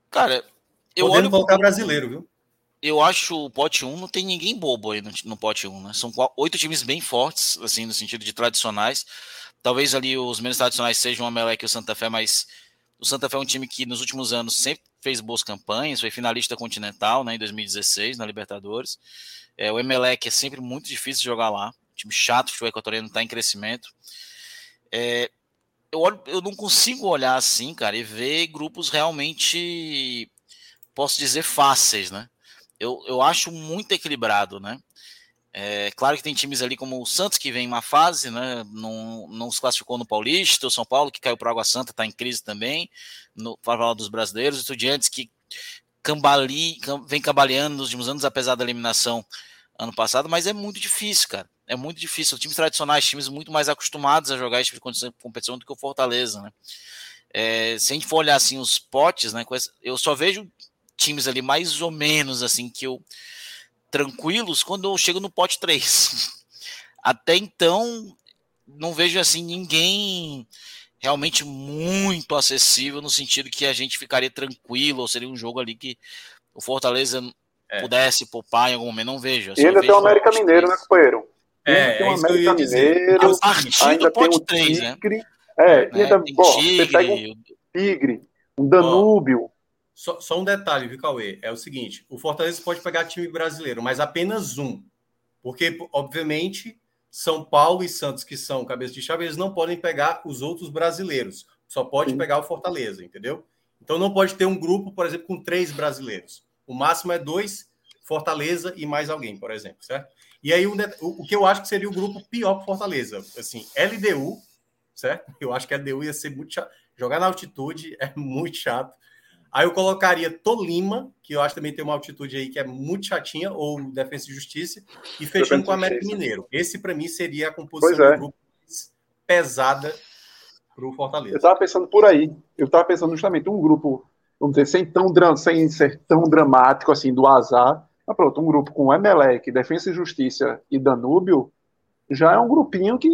Cara, eu Podendo olho colocar brasileiro, viu? Eu acho o pote 1 não tem ninguém bobo aí no, no pote 1, né? São oito times bem fortes, assim, no sentido de tradicionais. Talvez ali os menos tradicionais sejam o Amelec e o Santa Fé, mas o Santa Fé é um time que nos últimos anos sempre fez boas campanhas, foi finalista continental, né, em 2016 na Libertadores. É, o Emelec é sempre muito difícil de jogar lá, time chato, o futebol equatoriano está em crescimento. É, eu, olho, eu não consigo olhar assim, cara, e ver grupos realmente, posso dizer, fáceis, né? Eu, eu acho muito equilibrado, né? É, claro que tem times ali como o Santos, que vem em uma fase, né? Não, não se classificou no Paulista, o São Paulo, que caiu para Água Santa, está em crise também, no falar dos brasileiros, estudiantes que cambali, vem cambaleando nos últimos anos, apesar da eliminação ano passado, mas é muito difícil, cara. É muito difícil. Times tradicionais, times muito mais acostumados a jogar esse tipo de competição do que o Fortaleza, né? É, se a gente for olhar assim os potes, né? Eu só vejo times ali mais ou menos assim que eu tranquilos quando eu chego no pote 3. Até então, não vejo assim ninguém realmente muito acessível no sentido que a gente ficaria tranquilo, ou seria um jogo ali que o Fortaleza é. pudesse poupar em algum momento, não vejo. Assim, e ainda tem o América Mineiro, né, companheiro? É, tem o é América Mineiro, ainda tem o Tigre, né? É, e ainda, bom, Tigre, você pega um Tigre, um Danúbio, só, só, um detalhe, viu, Cauê? É o seguinte: o Fortaleza pode pegar time brasileiro, mas apenas um. Porque, obviamente, São Paulo e Santos, que são cabeça de chave, eles não podem pegar os outros brasileiros. Só pode Sim. pegar o Fortaleza, entendeu? Então não pode ter um grupo, por exemplo, com três brasileiros. O máximo é dois, Fortaleza e mais alguém, por exemplo, certo? E aí o, o, que eu acho que seria o grupo pior para Fortaleza, assim, LDU, certo? Eu acho que a LDU ia ser muito chato. Jogar na altitude é muito chato. Aí eu colocaria Tolima, que eu acho também tem uma altitude aí que é muito chatinha, ou Defesa e Justiça, e fechando com o América Mineiro. Esse, para mim, seria a composição é. do grupo pesada para o Fortaleza. Eu estava pensando por aí. Eu estava pensando justamente um grupo, vamos dizer, sem, tão, sem ser tão dramático assim, do azar. Mas pronto, um grupo com Emelec, Defesa e Justiça e Danúbio, já é um grupinho que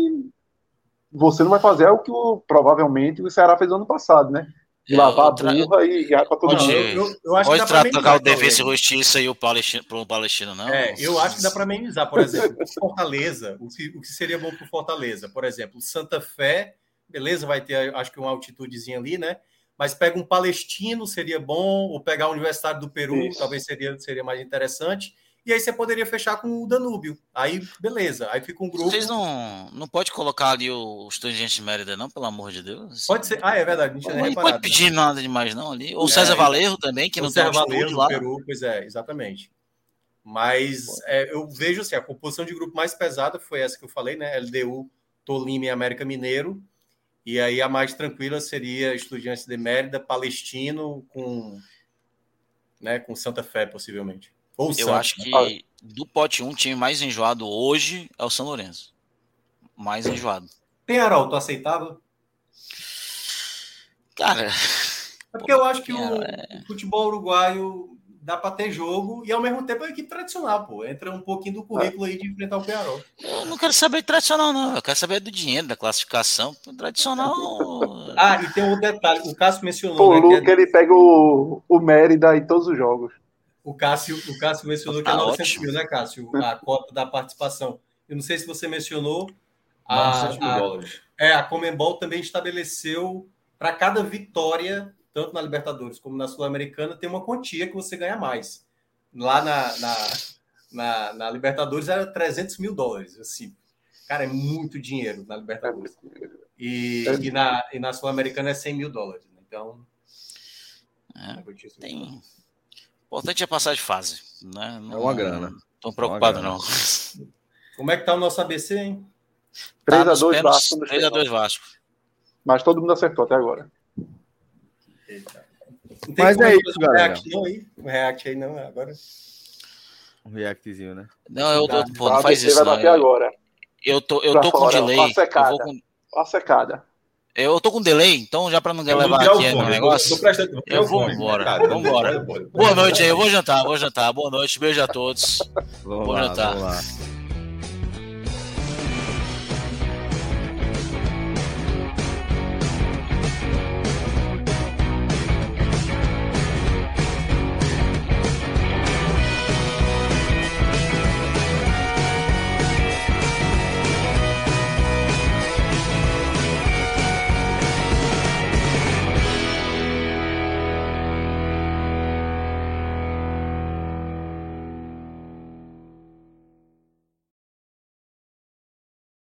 você não vai fazer o que o, provavelmente o Ceará fez ano passado, né? de lavar a burra e guiar para todo mundo. Eu, eu, acho pode que trocar o Defesa e Justiça e o Palestino, pro Palestino, não? É, eu acho que dá para amenizar. Por exemplo, Fortaleza, o que, o que seria bom para Fortaleza? Por exemplo, Santa Fé, beleza, vai ter, acho que uma altitudezinha ali, né? Mas pega um palestino, seria bom, ou pegar o Universitário do Peru, Isso. talvez seria, seria mais interessante. E aí você poderia fechar com o Danúbio. Aí, beleza. Aí fica um grupo. Vocês não, não pode colocar ali o Estudiante de Mérida, não, pelo amor de Deus? Pode ser. Ah, é verdade. Não, não pode pedir né? nada demais, não, ali. Ou é, César Valerro também, que não César tem Valerro lá. Peru, pois é, exatamente. Mas é, eu vejo assim, a composição de grupo mais pesada foi essa que eu falei, né? LDU, Tolima e América Mineiro. E aí a mais tranquila seria Estudiantes de Mérida, Palestino com, né, com Santa Fé, possivelmente. Ou eu acho que do pote 1, o time mais enjoado hoje é o São Lourenço. Mais enjoado. Penharol, tu aceitava? Cara. É porque eu acho que o, é... futebol uruguaio dá para ter jogo e ao mesmo tempo é uma equipe tradicional, pô. Entra um pouquinho do currículo aí de enfrentar o Penharol. Eu não quero saber de tradicional, não. Eu quero saber do dinheiro, da classificação. Tradicional. ah, e tem um detalhe: o Cássio mencionou. Pô, né, o Luca, é... ele pega o, o Mérida em todos os jogos. O Cássio, o Cássio mencionou que é 900 tá mil, né, Cássio? A cota da participação. Eu não sei se você mencionou. A, a, é, a Comembol também estabeleceu para cada vitória, tanto na Libertadores como na Sul-Americana, tem uma quantia que você ganha mais. Lá na, na, na, na Libertadores era 300 mil dólares. Assim, cara, é muito dinheiro na Libertadores. E, e na, e na Sul-Americana é 100 mil dólares. Né? Então. É, é tem, importante é passar de fase. Né? Não, é uma grana. Estou é preocupado, não. Como é que tá o nosso ABC, hein? 3x2 tá Vasco. 3x2 Vasco. Mas todo mundo acertou até agora. Mas é isso, galera. React não aí? O React aí não, agora. Um reactzinho, né? Não, eu, eu pô, não faz isso. Vai bater agora. Eu tô, eu tô com delay. Uma secada. Eu vou com... Uma secada. Eu tô com delay, então já para não levar aqui no negócio. Eu, eu vou embora. Vamos embora. Boa noite aí, eu vou jantar, vou jantar. Boa noite, beijo a todos. Vamos Bom lá, jantar.